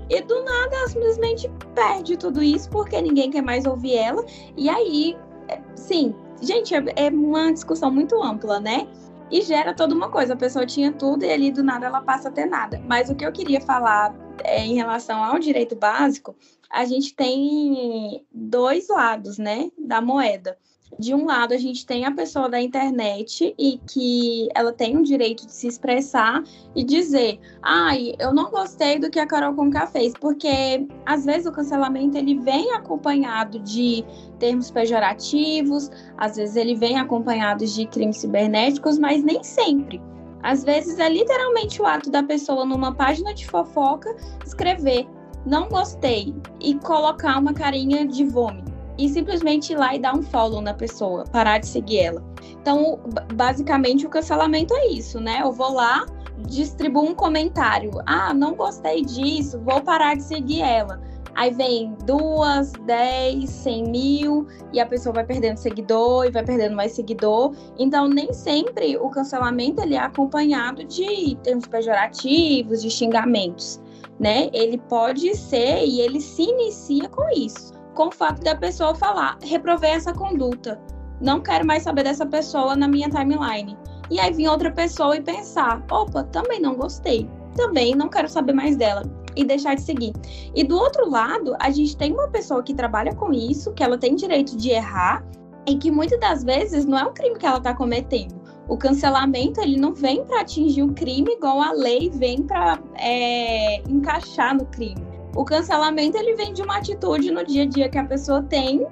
e do nada ela simplesmente perde tudo isso porque ninguém quer mais ouvir ela. E aí, é, sim, gente, é, é uma discussão muito ampla, né? E gera toda uma coisa. A pessoa tinha tudo e ali do nada ela passa a ter nada. Mas o que eu queria falar é, em relação ao direito básico, a gente tem dois lados, né, da moeda de um lado a gente tem a pessoa da internet e que ela tem o direito de se expressar e dizer, ai, eu não gostei do que a Carol Conká fez, porque às vezes o cancelamento ele vem acompanhado de termos pejorativos, às vezes ele vem acompanhado de crimes cibernéticos, mas nem sempre. Às vezes é literalmente o ato da pessoa numa página de fofoca escrever não gostei e colocar uma carinha de vômito e simplesmente ir lá e dar um follow na pessoa, parar de seguir ela. Então, basicamente, o cancelamento é isso, né? Eu vou lá, distribuo um comentário. Ah, não gostei disso, vou parar de seguir ela. Aí vem duas, dez, cem mil, e a pessoa vai perdendo seguidor e vai perdendo mais seguidor. Então, nem sempre o cancelamento ele é acompanhado de termos pejorativos, de xingamentos, né? Ele pode ser e ele se inicia com isso com o fato da pessoa falar, reprovei essa conduta, não quero mais saber dessa pessoa na minha timeline. E aí vir outra pessoa e pensar, opa, também não gostei, também não quero saber mais dela e deixar de seguir. E do outro lado, a gente tem uma pessoa que trabalha com isso, que ela tem direito de errar e que muitas das vezes não é um crime que ela está cometendo. O cancelamento ele não vem para atingir o crime igual a lei vem para é, encaixar no crime. O cancelamento ele vem de uma atitude no dia a dia que a pessoa tem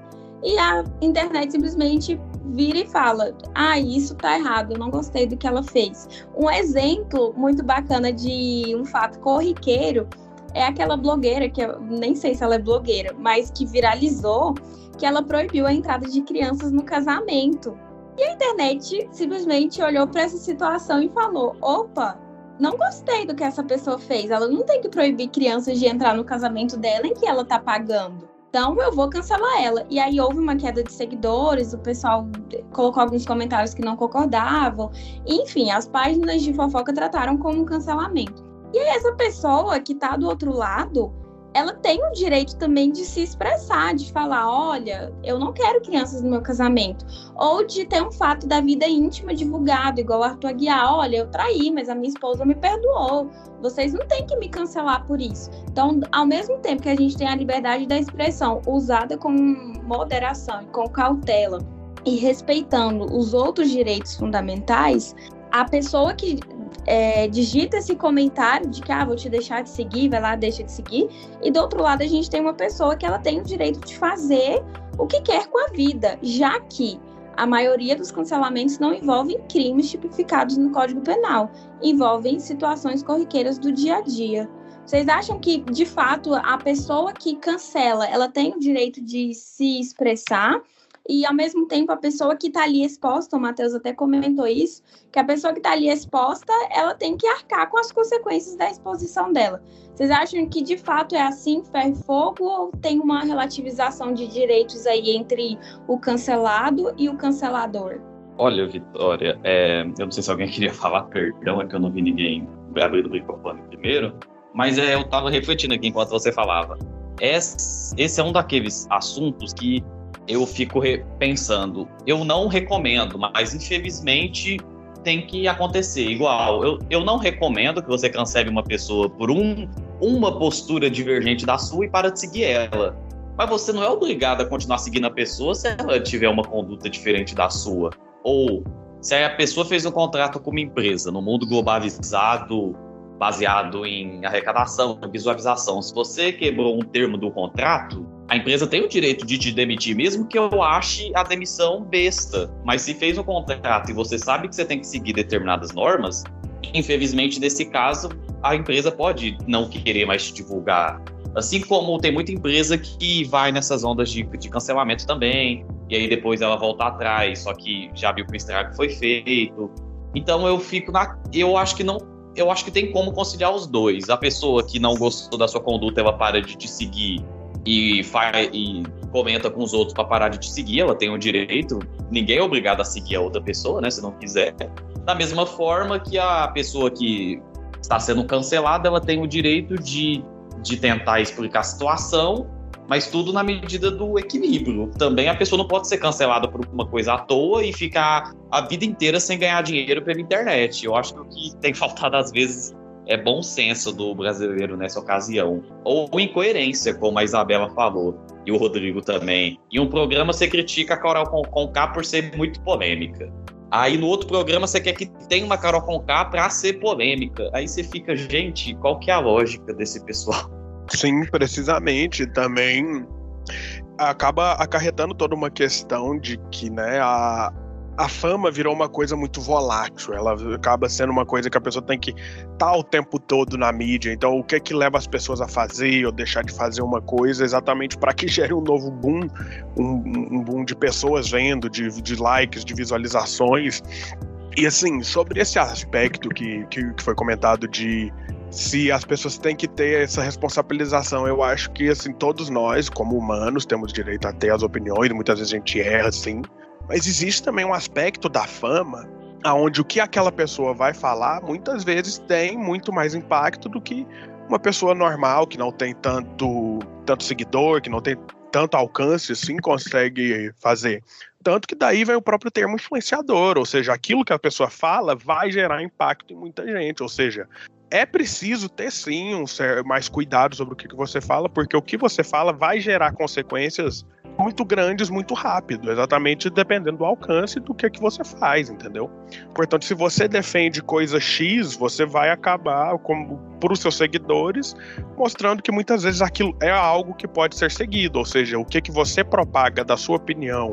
e a internet simplesmente vira e fala: "Ah, isso tá errado, não gostei do que ela fez". Um exemplo muito bacana de um fato corriqueiro é aquela blogueira que eu nem sei se ela é blogueira, mas que viralizou que ela proibiu a entrada de crianças no casamento. E a internet simplesmente olhou para essa situação e falou: opa, não gostei do que essa pessoa fez. Ela não tem que proibir crianças de entrar no casamento dela em que ela tá pagando. Então eu vou cancelar ela. E aí houve uma queda de seguidores, o pessoal colocou alguns comentários que não concordavam. Enfim, as páginas de fofoca trataram como um cancelamento. E aí essa pessoa que tá do outro lado, ela tem o direito também de se expressar, de falar, olha, eu não quero crianças no meu casamento, ou de ter um fato da vida íntima divulgado, igual Arthur Aguiar, olha, eu traí, mas a minha esposa me perdoou. Vocês não têm que me cancelar por isso. Então, ao mesmo tempo que a gente tem a liberdade da expressão usada com moderação e com cautela e respeitando os outros direitos fundamentais, a pessoa que é, digita esse comentário de que, ah, vou te deixar de seguir, vai lá, deixa de seguir. E do outro lado, a gente tem uma pessoa que ela tem o direito de fazer o que quer com a vida, já que a maioria dos cancelamentos não envolvem crimes tipificados no Código Penal, envolvem situações corriqueiras do dia a dia. Vocês acham que, de fato, a pessoa que cancela, ela tem o direito de se expressar e ao mesmo tempo a pessoa que está ali exposta, o Matheus até comentou isso, que a pessoa que está ali exposta, ela tem que arcar com as consequências da exposição dela. Vocês acham que de fato é assim, ferro e fogo, ou tem uma relativização de direitos aí entre o cancelado e o cancelador? Olha, Vitória, é, eu não sei se alguém [laughs] queria falar, perdão, é que eu não vi ninguém abrir o microfone primeiro, mas é, eu estava refletindo aqui enquanto você falava. Esse, esse é um daqueles assuntos que eu fico pensando, eu não recomendo, mas infelizmente tem que acontecer igual. Eu, eu não recomendo que você cancele uma pessoa por um, uma postura divergente da sua e para de seguir ela. Mas você não é obrigado a continuar seguindo a pessoa se ela tiver uma conduta diferente da sua. Ou se a pessoa fez um contrato com uma empresa no mundo globalizado, baseado em arrecadação, visualização. Se você quebrou um termo do contrato, a empresa tem o direito de te demitir, mesmo que eu ache a demissão besta. Mas se fez um contrato e você sabe que você tem que seguir determinadas normas, infelizmente, nesse caso, a empresa pode não querer mais te divulgar. Assim como tem muita empresa que vai nessas ondas de, de cancelamento também, e aí depois ela volta atrás, só que já viu que o estrago foi feito. Então eu fico na. Eu acho que não. Eu acho que tem como conciliar os dois. A pessoa que não gostou da sua conduta, ela para de te seguir e, faz, e comenta com os outros para parar de te seguir, ela tem o direito. Ninguém é obrigado a seguir a outra pessoa, né? Se não quiser. Da mesma forma que a pessoa que está sendo cancelada, ela tem o direito de, de tentar explicar a situação, mas tudo na medida do equilíbrio. Também a pessoa não pode ser cancelada por uma coisa à toa e ficar a vida inteira sem ganhar dinheiro pela internet. Eu acho que o que tem [laughs] faltado às vezes é bom senso do brasileiro nessa ocasião. Ou incoerência, como a Isabela falou, e o Rodrigo também. Em um programa você critica a Carol Conká por ser muito polêmica. Aí no outro programa você quer que tenha uma Carol Conká pra ser polêmica. Aí você fica, gente, qual que é a lógica desse pessoal? Sim, precisamente. Também acaba acarretando toda uma questão de que, né, a, a fama virou uma coisa muito volátil. Ela acaba sendo uma coisa que a pessoa tem que estar tá o tempo todo na mídia. Então, o que é que leva as pessoas a fazer ou deixar de fazer uma coisa exatamente para que [laughs] gere um novo boom, um, um boom de pessoas vendo, de, de, likes, de visualizações. E assim, sobre esse aspecto que, que, que foi comentado de se as pessoas têm que ter essa responsabilização. Eu acho que assim todos nós, como humanos, temos direito a ter as opiniões. Muitas vezes a gente erra, sim. Mas existe também um aspecto da fama aonde o que aquela pessoa vai falar muitas vezes tem muito mais impacto do que uma pessoa normal que não tem tanto tanto seguidor, que não tem tanto alcance assim consegue fazer. Tanto que daí vem o próprio termo influenciador, ou seja, aquilo que a pessoa fala vai gerar impacto em muita gente, ou seja, é preciso ter sim um mais cuidado sobre o que você fala, porque o que você fala vai gerar consequências muito grandes muito rápido, exatamente dependendo do alcance do que que você faz, entendeu? Portanto, se você defende coisa X, você vai acabar como para os seus seguidores mostrando que muitas vezes aquilo é algo que pode ser seguido, ou seja, o que que você propaga da sua opinião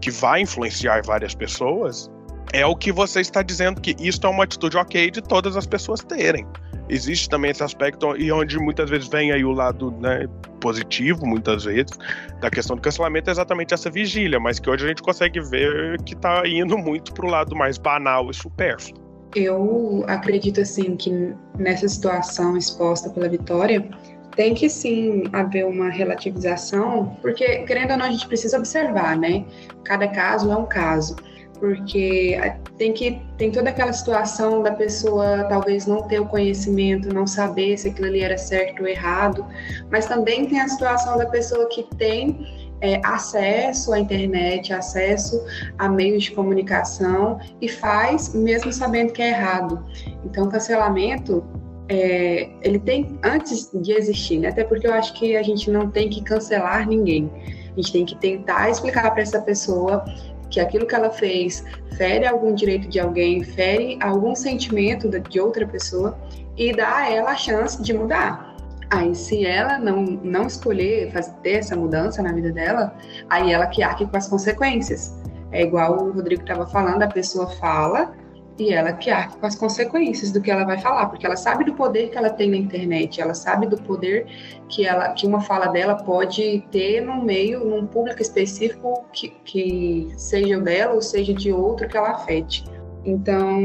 que vai influenciar várias pessoas é o que você está dizendo que isso é uma atitude ok de todas as pessoas terem. existe também esse aspecto e onde muitas vezes vem aí o lado né, positivo, muitas vezes, da questão do cancelamento é exatamente essa vigília, mas que hoje a gente consegue ver que está indo muito para o lado mais banal e supérfluo. Eu acredito assim que nessa situação exposta pela Vitória tem que sim haver uma relativização, porque querendo ou não a gente precisa observar, né? Cada caso é um caso porque tem que tem toda aquela situação da pessoa talvez não ter o conhecimento, não saber se aquilo ali era certo ou errado, mas também tem a situação da pessoa que tem é, acesso à internet, acesso a meios de comunicação e faz mesmo sabendo que é errado. Então, cancelamento é, ele tem antes de existir, né? até porque eu acho que a gente não tem que cancelar ninguém. A gente tem que tentar explicar para essa pessoa que aquilo que ela fez fere algum direito de alguém, fere algum sentimento de outra pessoa e dá a ela a chance de mudar. Aí, se ela não, não escolher fazer essa mudança na vida dela, aí ela que arque com as consequências. É igual o Rodrigo estava falando, a pessoa fala, e ela que arque com as consequências do que ela vai falar, porque ela sabe do poder que ela tem na internet, ela sabe do poder que ela que uma fala dela pode ter num meio, num público específico que, que seja dela ou seja de outro que ela afete. Então,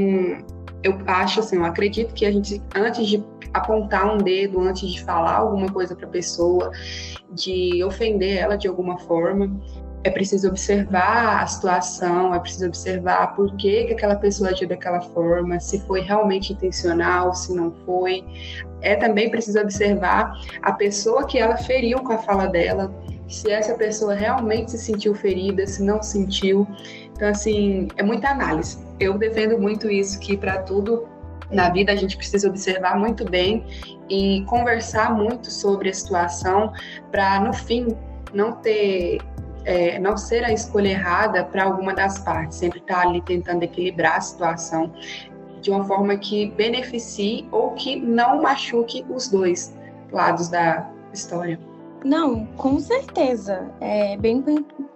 eu acho assim, eu acredito que a gente antes de apontar um dedo, antes de falar alguma coisa para a pessoa, de ofender ela de alguma forma, é preciso observar a situação, é preciso observar por que, que aquela pessoa agiu daquela forma, se foi realmente intencional, se não foi. É também preciso observar a pessoa que ela feriu com a fala dela, se essa pessoa realmente se sentiu ferida, se não sentiu. Então, assim, é muita análise. Eu defendo muito isso, que para tudo na vida a gente precisa observar muito bem e conversar muito sobre a situação para, no fim, não ter é, não ser a escolha errada para alguma das partes, sempre estar tá ali tentando equilibrar a situação de uma forma que beneficie ou que não machuque os dois lados da história. Não, com certeza. É bem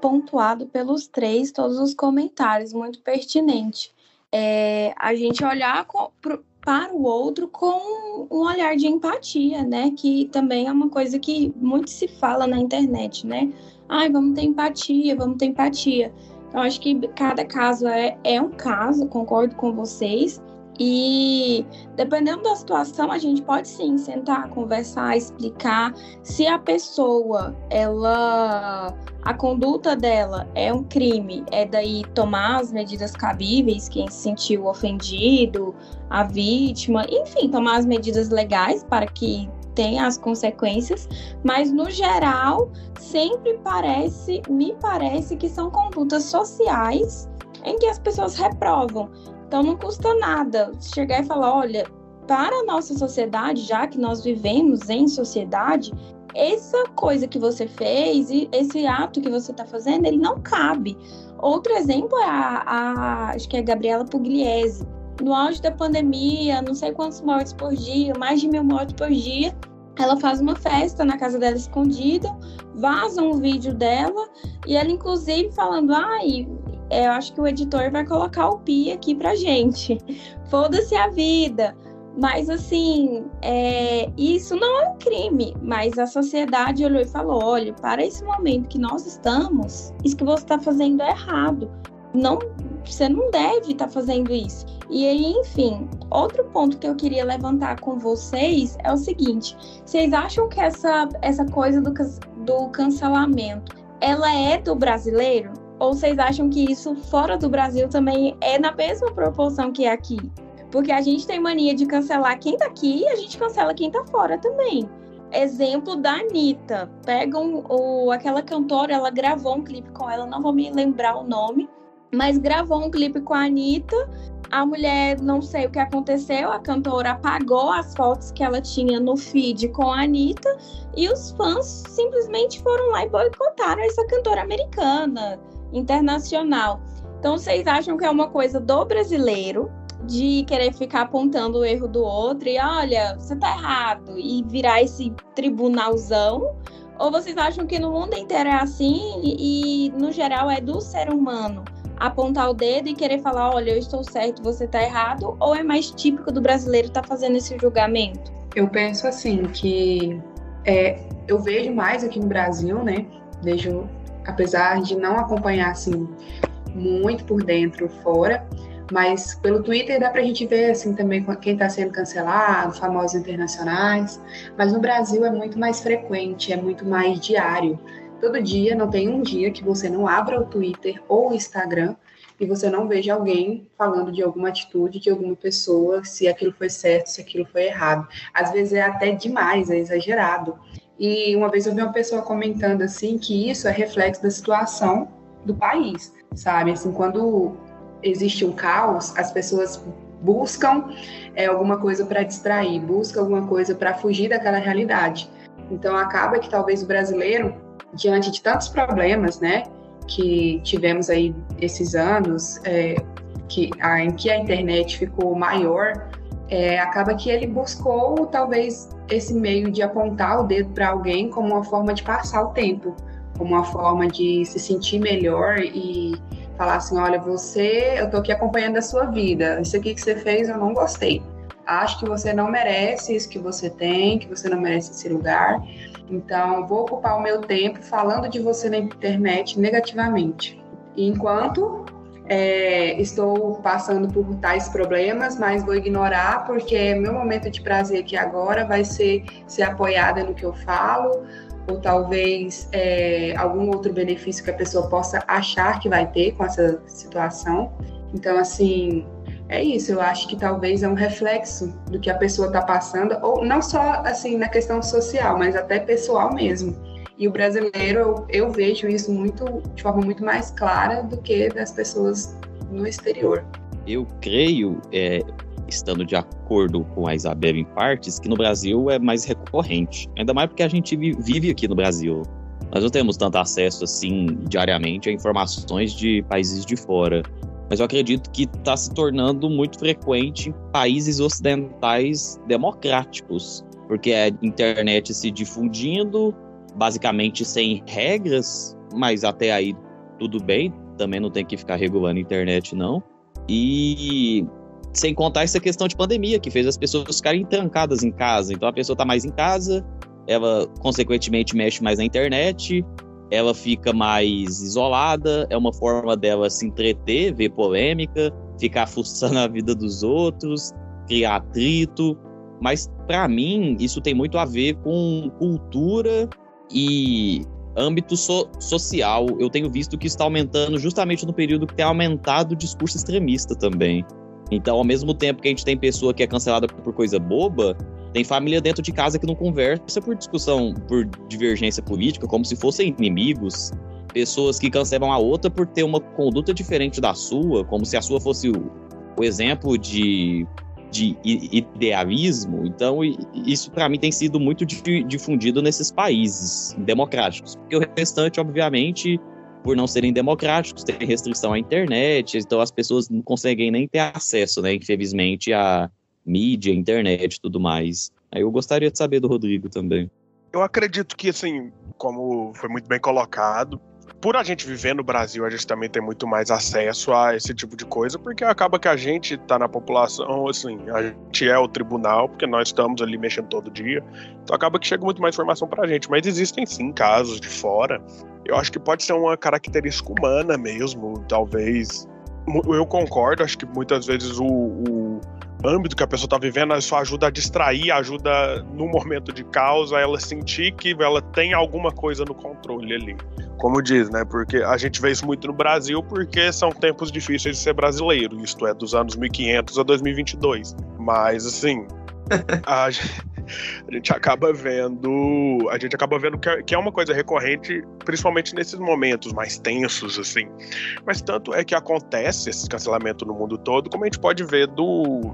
pontuado pelos três, todos os comentários, muito pertinente. É, a gente olhar com, pro, para o outro com um olhar de empatia, né? Que também é uma coisa que muito se fala na internet, né? Ai, vamos ter empatia, vamos ter empatia. Então, acho que cada caso é, é um caso, concordo com vocês. E dependendo da situação, a gente pode sim sentar, conversar, explicar se a pessoa, ela a conduta dela é um crime, é daí tomar as medidas cabíveis, quem se sentiu ofendido, a vítima, enfim, tomar as medidas legais para que tem as consequências, mas no geral sempre parece, me parece que são condutas sociais em que as pessoas reprovam. Então não custa nada chegar e falar, olha, para a nossa sociedade, já que nós vivemos em sociedade, essa coisa que você fez e esse ato que você está fazendo, ele não cabe. Outro exemplo é a, a, acho que é a Gabriela Pugliese. No auge da pandemia, não sei quantos mortes por dia, mais de mil mortes por dia, ela faz uma festa na casa dela escondida, vaza um vídeo dela e ela, inclusive, falando: ai, eu acho que o editor vai colocar o pi aqui pra gente. Foda-se a vida. Mas, assim, é, isso não é um crime, mas a sociedade olhou e falou: olha, para esse momento que nós estamos, isso que você está fazendo é errado. Não, você não deve estar tá fazendo isso. E aí, enfim, outro ponto que eu queria levantar com vocês é o seguinte: vocês acham que essa, essa coisa do, do cancelamento ela é do brasileiro? Ou vocês acham que isso fora do Brasil também é na mesma proporção que é aqui? Porque a gente tem mania de cancelar quem tá aqui e a gente cancela quem tá fora também. Exemplo da Anitta. Pegam o, aquela cantora, ela gravou um clipe com ela, não vou me lembrar o nome, mas gravou um clipe com a Anitta a mulher, não sei o que aconteceu, a cantora apagou as fotos que ela tinha no feed com a Anitta e os fãs simplesmente foram lá e boicotaram essa cantora americana, internacional. Então, vocês acham que é uma coisa do brasileiro de querer ficar apontando o erro do outro e olha, você tá errado e virar esse tribunalzão? Ou vocês acham que no mundo inteiro é assim e, e no geral, é do ser humano? Apontar o dedo e querer falar, olha, eu estou certo, você está errado, ou é mais típico do brasileiro estar tá fazendo esse julgamento? Eu penso assim que é, eu vejo mais aqui no Brasil, né? Vejo, apesar de não acompanhar assim muito por dentro fora, mas pelo Twitter dá para a gente ver assim também quem está sendo cancelado, famosos internacionais. Mas no Brasil é muito mais frequente, é muito mais diário. Todo dia, não tem um dia que você não abra o Twitter ou o Instagram e você não veja alguém falando de alguma atitude de alguma pessoa, se aquilo foi certo, se aquilo foi errado. Às vezes é até demais, é exagerado. E uma vez eu vi uma pessoa comentando assim que isso é reflexo da situação do país, sabe? Assim, quando existe um caos, as pessoas buscam é, alguma coisa para distrair, buscam alguma coisa para fugir daquela realidade. Então acaba que talvez o brasileiro, diante de tantos problemas, né, que tivemos aí esses anos, é, que a, em que a internet ficou maior, é, acaba que ele buscou talvez esse meio de apontar o dedo para alguém como uma forma de passar o tempo, como uma forma de se sentir melhor e falar assim, olha, você, eu tô aqui acompanhando a sua vida, isso aqui que você fez eu não gostei. Acho que você não merece isso que você tem, que você não merece esse lugar. Então, vou ocupar o meu tempo falando de você na internet negativamente. Enquanto é, estou passando por tais problemas, mas vou ignorar porque meu momento de prazer aqui agora vai ser ser apoiada no que eu falo, ou talvez é, algum outro benefício que a pessoa possa achar que vai ter com essa situação. Então, assim, é isso. Eu acho que talvez é um reflexo do que a pessoa está passando, ou não só assim na questão social, mas até pessoal mesmo. E o brasileiro, eu, eu vejo isso muito de forma muito mais clara do que das pessoas no exterior. Eu creio, é, estando de acordo com a Isabela em partes, que no Brasil é mais recorrente. Ainda mais porque a gente vive aqui no Brasil. Nós não temos tanto acesso assim diariamente a informações de países de fora. Mas eu acredito que está se tornando muito frequente em países ocidentais democráticos, porque a internet se difundindo, basicamente sem regras, mas até aí tudo bem, também não tem que ficar regulando a internet, não. E sem contar essa questão de pandemia, que fez as pessoas ficarem trancadas em casa. Então a pessoa está mais em casa, ela consequentemente mexe mais na internet, ela fica mais isolada, é uma forma dela se entreter, ver polêmica, ficar [laughs] fuçando a vida dos outros, criar atrito. Mas para mim, isso tem muito a ver com cultura e âmbito so social. Eu tenho visto que está aumentando justamente no período que tem aumentado o discurso extremista também. Então, ao mesmo tempo que a gente tem pessoa que é cancelada por coisa boba, tem família dentro de casa que não conversa por discussão, por divergência política, como se fossem inimigos. Pessoas que cancelam a outra por ter uma conduta diferente da sua, como se a sua fosse o, o exemplo de, de idealismo. Então, isso para mim tem sido muito difundido nesses países democráticos. Porque o restante, obviamente, por não serem democráticos, tem restrição à internet, então as pessoas não conseguem nem ter acesso, né, infelizmente, à mídia, internet e tudo mais. Aí eu gostaria de saber do Rodrigo também. Eu acredito que, assim, como foi muito bem colocado, por a gente viver no Brasil, a gente também tem muito mais acesso a esse tipo de coisa, porque acaba que a gente está na população, assim, a gente é o tribunal, porque nós estamos ali mexendo todo dia, então acaba que chega muito mais informação para a gente. Mas existem sim casos de fora. Eu acho que pode ser uma característica humana mesmo, talvez. Eu concordo, acho que muitas vezes o, o âmbito que a pessoa está vivendo, isso ajuda a distrair, ajuda no momento de causa ela sentir que ela tem alguma coisa no controle ali. Como diz, né? Porque a gente vê isso muito no Brasil porque são tempos difíceis de ser brasileiro, isto é, dos anos 1500 a 2022. Mas, assim, [laughs] a, a, gente acaba vendo. A gente acaba vendo que é, que é uma coisa recorrente, principalmente nesses momentos mais tensos, assim. Mas tanto é que acontece esse cancelamento no mundo todo, como a gente pode ver do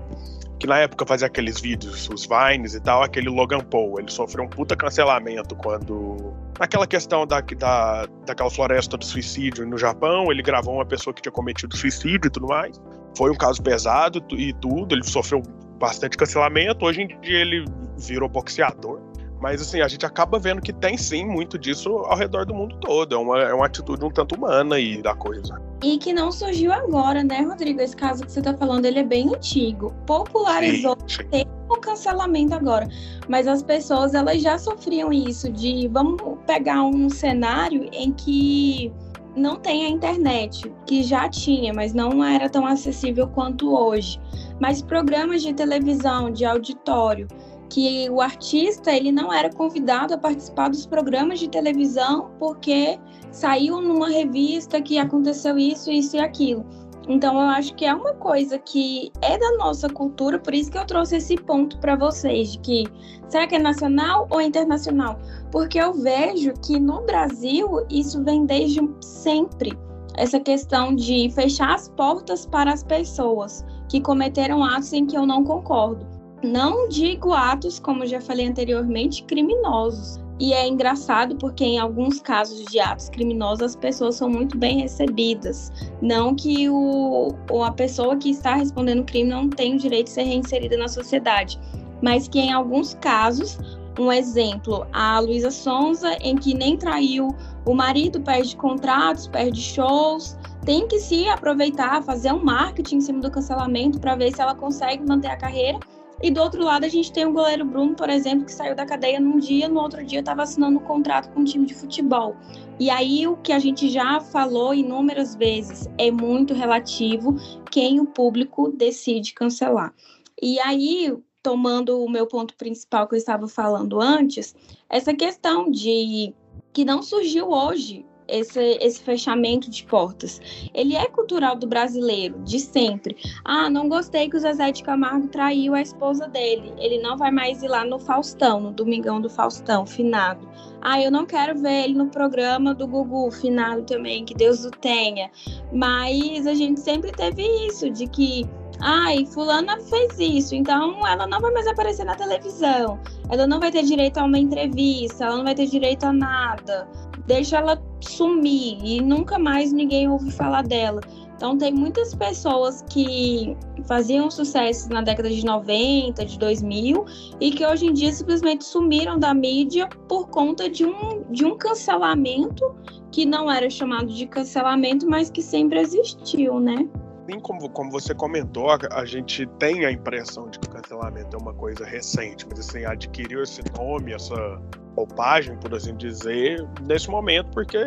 que na época fazia aqueles vídeos, os Vines e tal, aquele Logan Paul. Ele sofreu um puta cancelamento quando. Naquela questão da, da, daquela floresta do suicídio no Japão, ele gravou uma pessoa que tinha cometido suicídio e tudo mais. Foi um caso pesado e tudo, ele sofreu bastante cancelamento. Hoje em dia ele virou boxeador. Mas assim, a gente acaba vendo que tem sim muito disso ao redor do mundo todo. É uma, é uma atitude um tanto humana aí da coisa. E que não surgiu agora, né, Rodrigo? Esse caso que você tá falando, ele é bem antigo. Popularizou sim, sim. o cancelamento agora. Mas as pessoas, elas já sofriam isso de... Vamos pegar um cenário em que não tem a internet, que já tinha, mas não era tão acessível quanto hoje. Mas programas de televisão, de auditório, que o artista ele não era convidado a participar dos programas de televisão porque saiu numa revista que aconteceu isso, isso e aquilo. Então eu acho que é uma coisa que é da nossa cultura, por isso que eu trouxe esse ponto para vocês, de que será que é nacional ou internacional? Porque eu vejo que no Brasil isso vem desde sempre. Essa questão de fechar as portas para as pessoas que cometeram atos em que eu não concordo. Não digo atos, como já falei anteriormente, criminosos, e é engraçado porque em alguns casos de atos criminosos as pessoas são muito bem recebidas. Não que o, ou a pessoa que está respondendo o crime não tem o direito de ser reinserida na sociedade, mas que em alguns casos, um exemplo, a Luísa Sonza, em que nem traiu o marido, perde contratos, perde shows, tem que se aproveitar, fazer um marketing em cima do cancelamento para ver se ela consegue manter a carreira e do outro lado, a gente tem o goleiro Bruno, por exemplo, que saiu da cadeia num dia, no outro dia estava assinando um contrato com um time de futebol. E aí, o que a gente já falou inúmeras vezes, é muito relativo quem o público decide cancelar. E aí, tomando o meu ponto principal que eu estava falando antes, essa questão de que não surgiu hoje esse, esse fechamento de portas. Ele é cultural do brasileiro, de sempre. Ah, não gostei que o Zezé de Camargo traiu a esposa dele. Ele não vai mais ir lá no Faustão, no Domingão do Faustão, finado. Ah, eu não quero ver ele no programa do Gugu, finado também, que Deus o tenha. Mas a gente sempre teve isso, de que ai, fulana fez isso, então ela não vai mais aparecer na televisão, ela não vai ter direito a uma entrevista, ela não vai ter direito a nada deixa ela sumir e nunca mais ninguém ouve falar dela. Então tem muitas pessoas que faziam sucesso na década de 90, de 2000 e que hoje em dia simplesmente sumiram da mídia por conta de um, de um cancelamento que não era chamado de cancelamento, mas que sempre existiu, né? Assim como, como você comentou, a, gente tem a impressão de que o cancelamento é uma coisa recente, mas assim, adquiriu esse nome, essa roupagem, por assim dizer, nesse momento, porque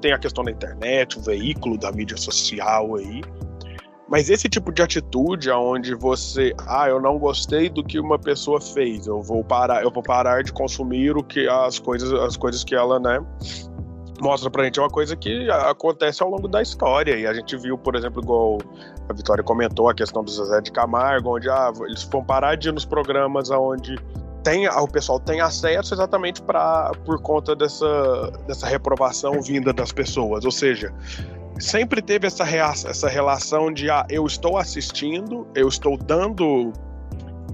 tem a questão da internet, o veículo da mídia social aí. Mas esse tipo de atitude onde você, ah, eu não gostei do que uma pessoa fez, eu vou parar, eu vou parar de consumir o que as coisas, as coisas que ela, né, mostra pra gente é uma coisa que acontece ao longo da história. E a gente viu, por exemplo, igual a Vitória comentou, a questão do Zezé de Camargo, onde ah, eles vão parar de ir nos programas onde tem, o pessoal tem acesso exatamente pra, por conta dessa, dessa reprovação vinda das pessoas. Ou seja, sempre teve essa, reação, essa relação de ah, eu estou assistindo, eu estou dando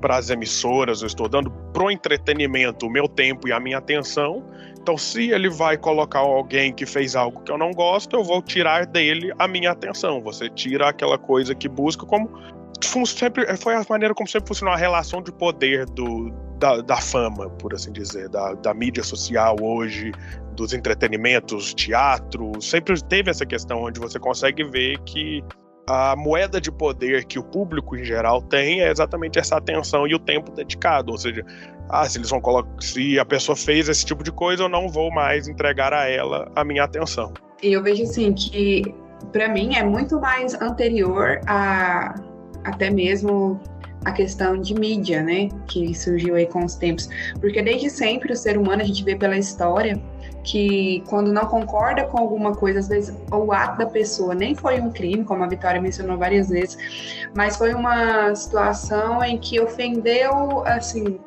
para as emissoras, eu estou dando pro entretenimento o meu tempo e a minha atenção, então, se ele vai colocar alguém que fez algo que eu não gosto, eu vou tirar dele a minha atenção. Você tira aquela coisa que busca como sempre foi a maneira como sempre funcionou a relação de poder do, da, da fama, por assim dizer, da, da mídia social hoje, dos entretenimentos, teatro, sempre teve essa questão onde você consegue ver que a moeda de poder que o público em geral tem é exatamente essa atenção e o tempo dedicado. Ou seja, ah, se eles vão colocar, se a pessoa fez esse tipo de coisa, eu não vou mais entregar a ela a minha atenção. E eu vejo assim que para mim é muito mais anterior a até mesmo a questão de mídia, né, que surgiu aí com os tempos, porque desde sempre o ser humano a gente vê pela história que quando não concorda com alguma coisa, às vezes o ato da pessoa nem foi um crime, como a Vitória mencionou várias vezes, mas foi uma situação em que ofendeu, assim,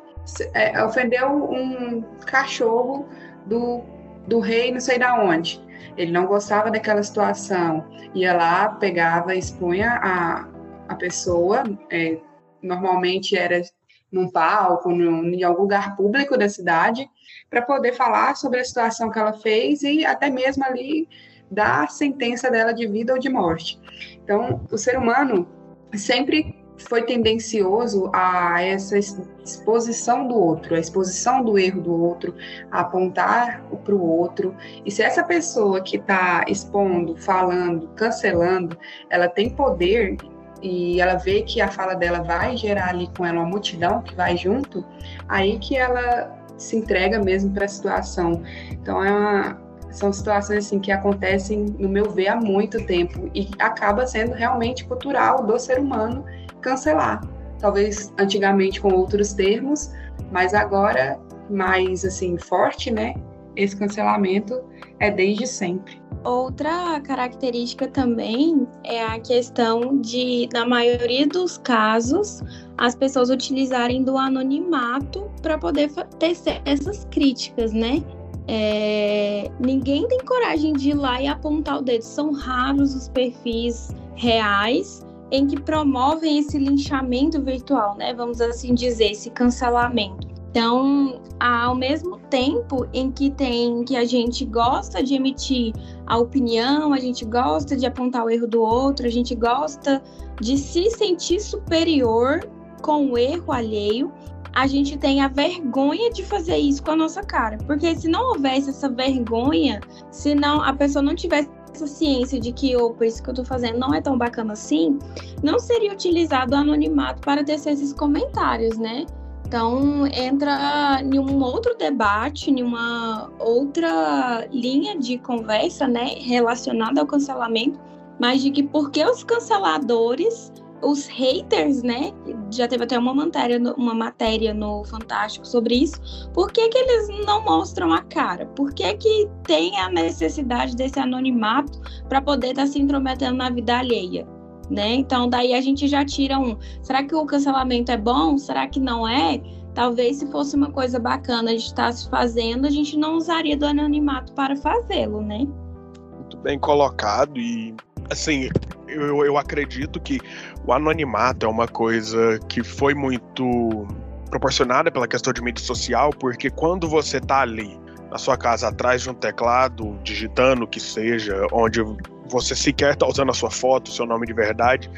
é, ofendeu um cachorro do, do rei não sei da onde. Ele não gostava daquela situação, ia lá, pegava, expunha a, a pessoa, é, normalmente era num palco, num, em algum lugar público da cidade, para poder falar sobre a situação que ela fez e até mesmo ali dar sentença dela de vida ou de morte. Então, o ser humano sempre foi tendencioso a essa exposição do outro, a exposição do erro do outro, a apontar para o outro. E se essa pessoa que está expondo, falando, cancelando, ela tem poder e ela vê que a fala dela vai gerar ali com ela uma multidão que vai junto, aí que ela se entrega mesmo para a situação. Então é uma, são situações assim que acontecem, no meu ver, há muito tempo e acaba sendo realmente cultural do ser humano cancelar. Talvez antigamente com outros termos, mas agora mais assim forte, né? Esse cancelamento é desde sempre. Outra característica também é a questão de, na maioria dos casos, as pessoas utilizarem do anonimato para poder tecer essas críticas, né? É, ninguém tem coragem de ir lá e apontar o dedo. São raros os perfis reais em que promovem esse linchamento virtual, né? Vamos assim dizer, esse cancelamento. Então, ao mesmo tempo em que tem que a gente gosta de emitir a opinião, a gente gosta de apontar o erro do outro, a gente gosta de se sentir superior com o erro alheio, a gente tem a vergonha de fazer isso com a nossa cara. Porque se não houvesse essa vergonha, se não a pessoa não tivesse essa ciência de que, opa, isso que eu tô fazendo não é tão bacana assim, não seria utilizado o anonimato para tecer esses comentários, né? Então, entra em um outro debate, em uma outra linha de conversa, né, relacionada ao cancelamento, mas de que por que os canceladores os haters, né? Já teve até uma matéria, uma matéria no Fantástico sobre isso. Por que, que eles não mostram a cara? Por que, que tem a necessidade desse anonimato para poder estar tá se intrometendo na vida alheia? Né? Então, daí a gente já tira um. Será que o cancelamento é bom? Será que não é? Talvez se fosse uma coisa bacana de estar se fazendo, a gente não usaria do anonimato para fazê-lo, né? Muito bem colocado e assim, eu, eu acredito que o anonimato é uma coisa que foi muito proporcionada pela questão de mídia social, porque quando você tá ali na sua casa atrás de um teclado, digitando o que seja, onde você sequer está usando a sua foto, seu nome de verdade,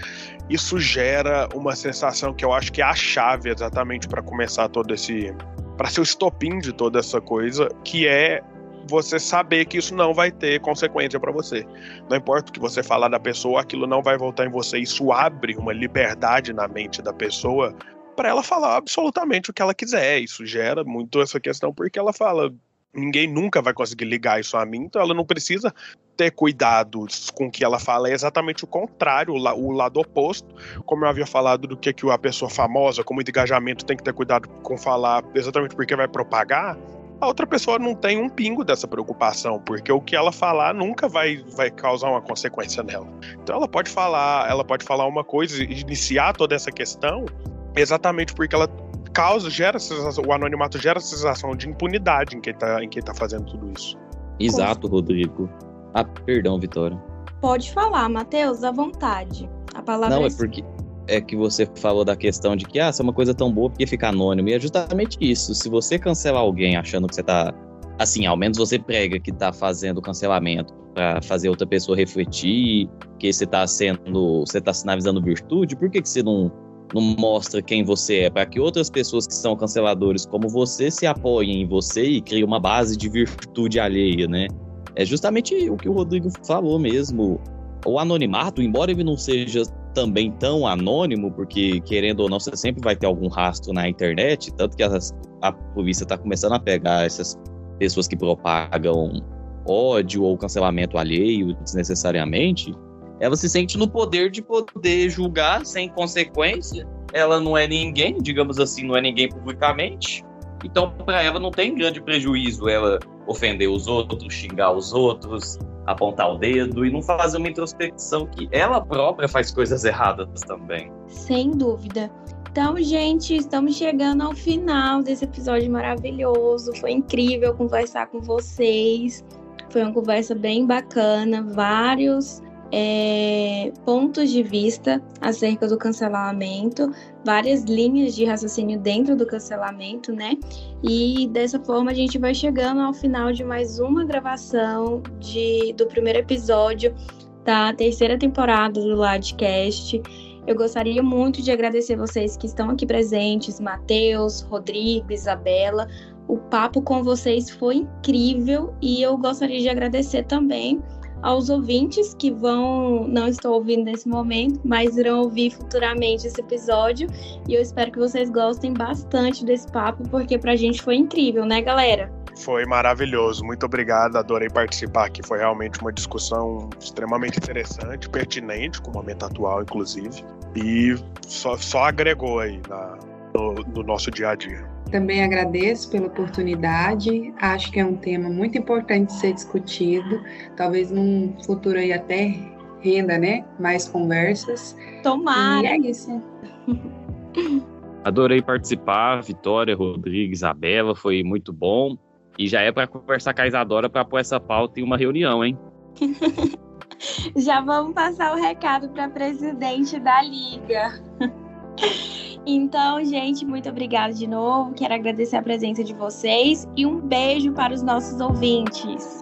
isso gera uma sensação que eu acho que é a chave exatamente para começar todo esse. para ser o estopim de toda essa coisa, que é você saber que isso não vai ter consequência para você. Não importa o que você falar da pessoa, aquilo não vai voltar em você. Isso abre uma liberdade na mente da pessoa para ela falar absolutamente o que ela quiser. Isso gera muito essa questão, porque ela fala. Ninguém nunca vai conseguir ligar isso a mim, então ela não precisa ter cuidado com o que ela fala, é exatamente o contrário, o lado oposto. Como eu havia falado do que, que a pessoa famosa, com muito engajamento, tem que ter cuidado com falar, exatamente porque vai propagar a outra pessoa não tem um pingo dessa preocupação, porque o que ela falar nunca vai, vai causar uma consequência nela. Então ela pode falar, ela pode falar uma coisa e iniciar toda essa questão exatamente porque ela causa, gera sensação, o anonimato gera a sensação de impunidade em quem está em quem tá fazendo tudo isso. Exato, Rodrigo. Ah, perdão, Vitória. Pode falar, Matheus, à vontade. A palavra Não, é, é porque é que você falou da questão de que, ah, isso é uma coisa tão boa porque fica anônimo. E é justamente isso. Se você cancelar alguém achando que você tá. Assim, ao menos você prega que tá fazendo cancelamento para fazer outra pessoa refletir, que você tá sendo. Você tá sinalizando virtude, por que, que você não, não mostra quem você é? Para que outras pessoas que são canceladores como você se apoiem em você e criem uma base de virtude alheia, né? É justamente o que o Rodrigo falou mesmo. O anonimato, embora ele não seja também tão anônimo, porque querendo ou não, você sempre vai ter algum rastro na internet, tanto que as, a polícia está começando a pegar essas pessoas que propagam ódio ou cancelamento alheio desnecessariamente, ela se sente no poder de poder julgar sem consequência. Ela não é ninguém, digamos assim, não é ninguém publicamente. Então, para ela não tem grande prejuízo ela ofender os outros, xingar os outros, apontar o dedo e não fazer uma introspecção que ela própria faz coisas erradas também. Sem dúvida. Então, gente, estamos chegando ao final desse episódio maravilhoso. Foi incrível conversar com vocês. Foi uma conversa bem bacana, vários é, pontos de vista acerca do cancelamento, várias linhas de raciocínio dentro do cancelamento, né? E dessa forma a gente vai chegando ao final de mais uma gravação de, do primeiro episódio da terceira temporada do Ladcast. Eu gostaria muito de agradecer vocês que estão aqui presentes, Matheus, Rodrigo, Isabela. O papo com vocês foi incrível e eu gostaria de agradecer também aos ouvintes que vão, não estou ouvindo nesse momento, mas irão ouvir futuramente esse episódio. E eu espero que vocês gostem bastante desse papo, porque pra gente foi incrível, né, galera? Foi maravilhoso, muito obrigado, adorei participar aqui. Foi realmente uma discussão extremamente interessante, pertinente com o momento atual, inclusive, e só, só agregou aí na, no, no nosso dia a dia. Também agradeço pela oportunidade. Acho que é um tema muito importante de ser discutido. Talvez num futuro aí até renda, né? Mais conversas. Tomara. E é isso. [laughs] Adorei participar, Vitória, Rodrigues, Isabela, foi muito bom. E já é para conversar com a Isadora para pôr essa pauta em uma reunião, hein? [laughs] já vamos passar o recado para presidente da liga. [laughs] Então, gente, muito obrigada de novo. Quero agradecer a presença de vocês e um beijo para os nossos ouvintes.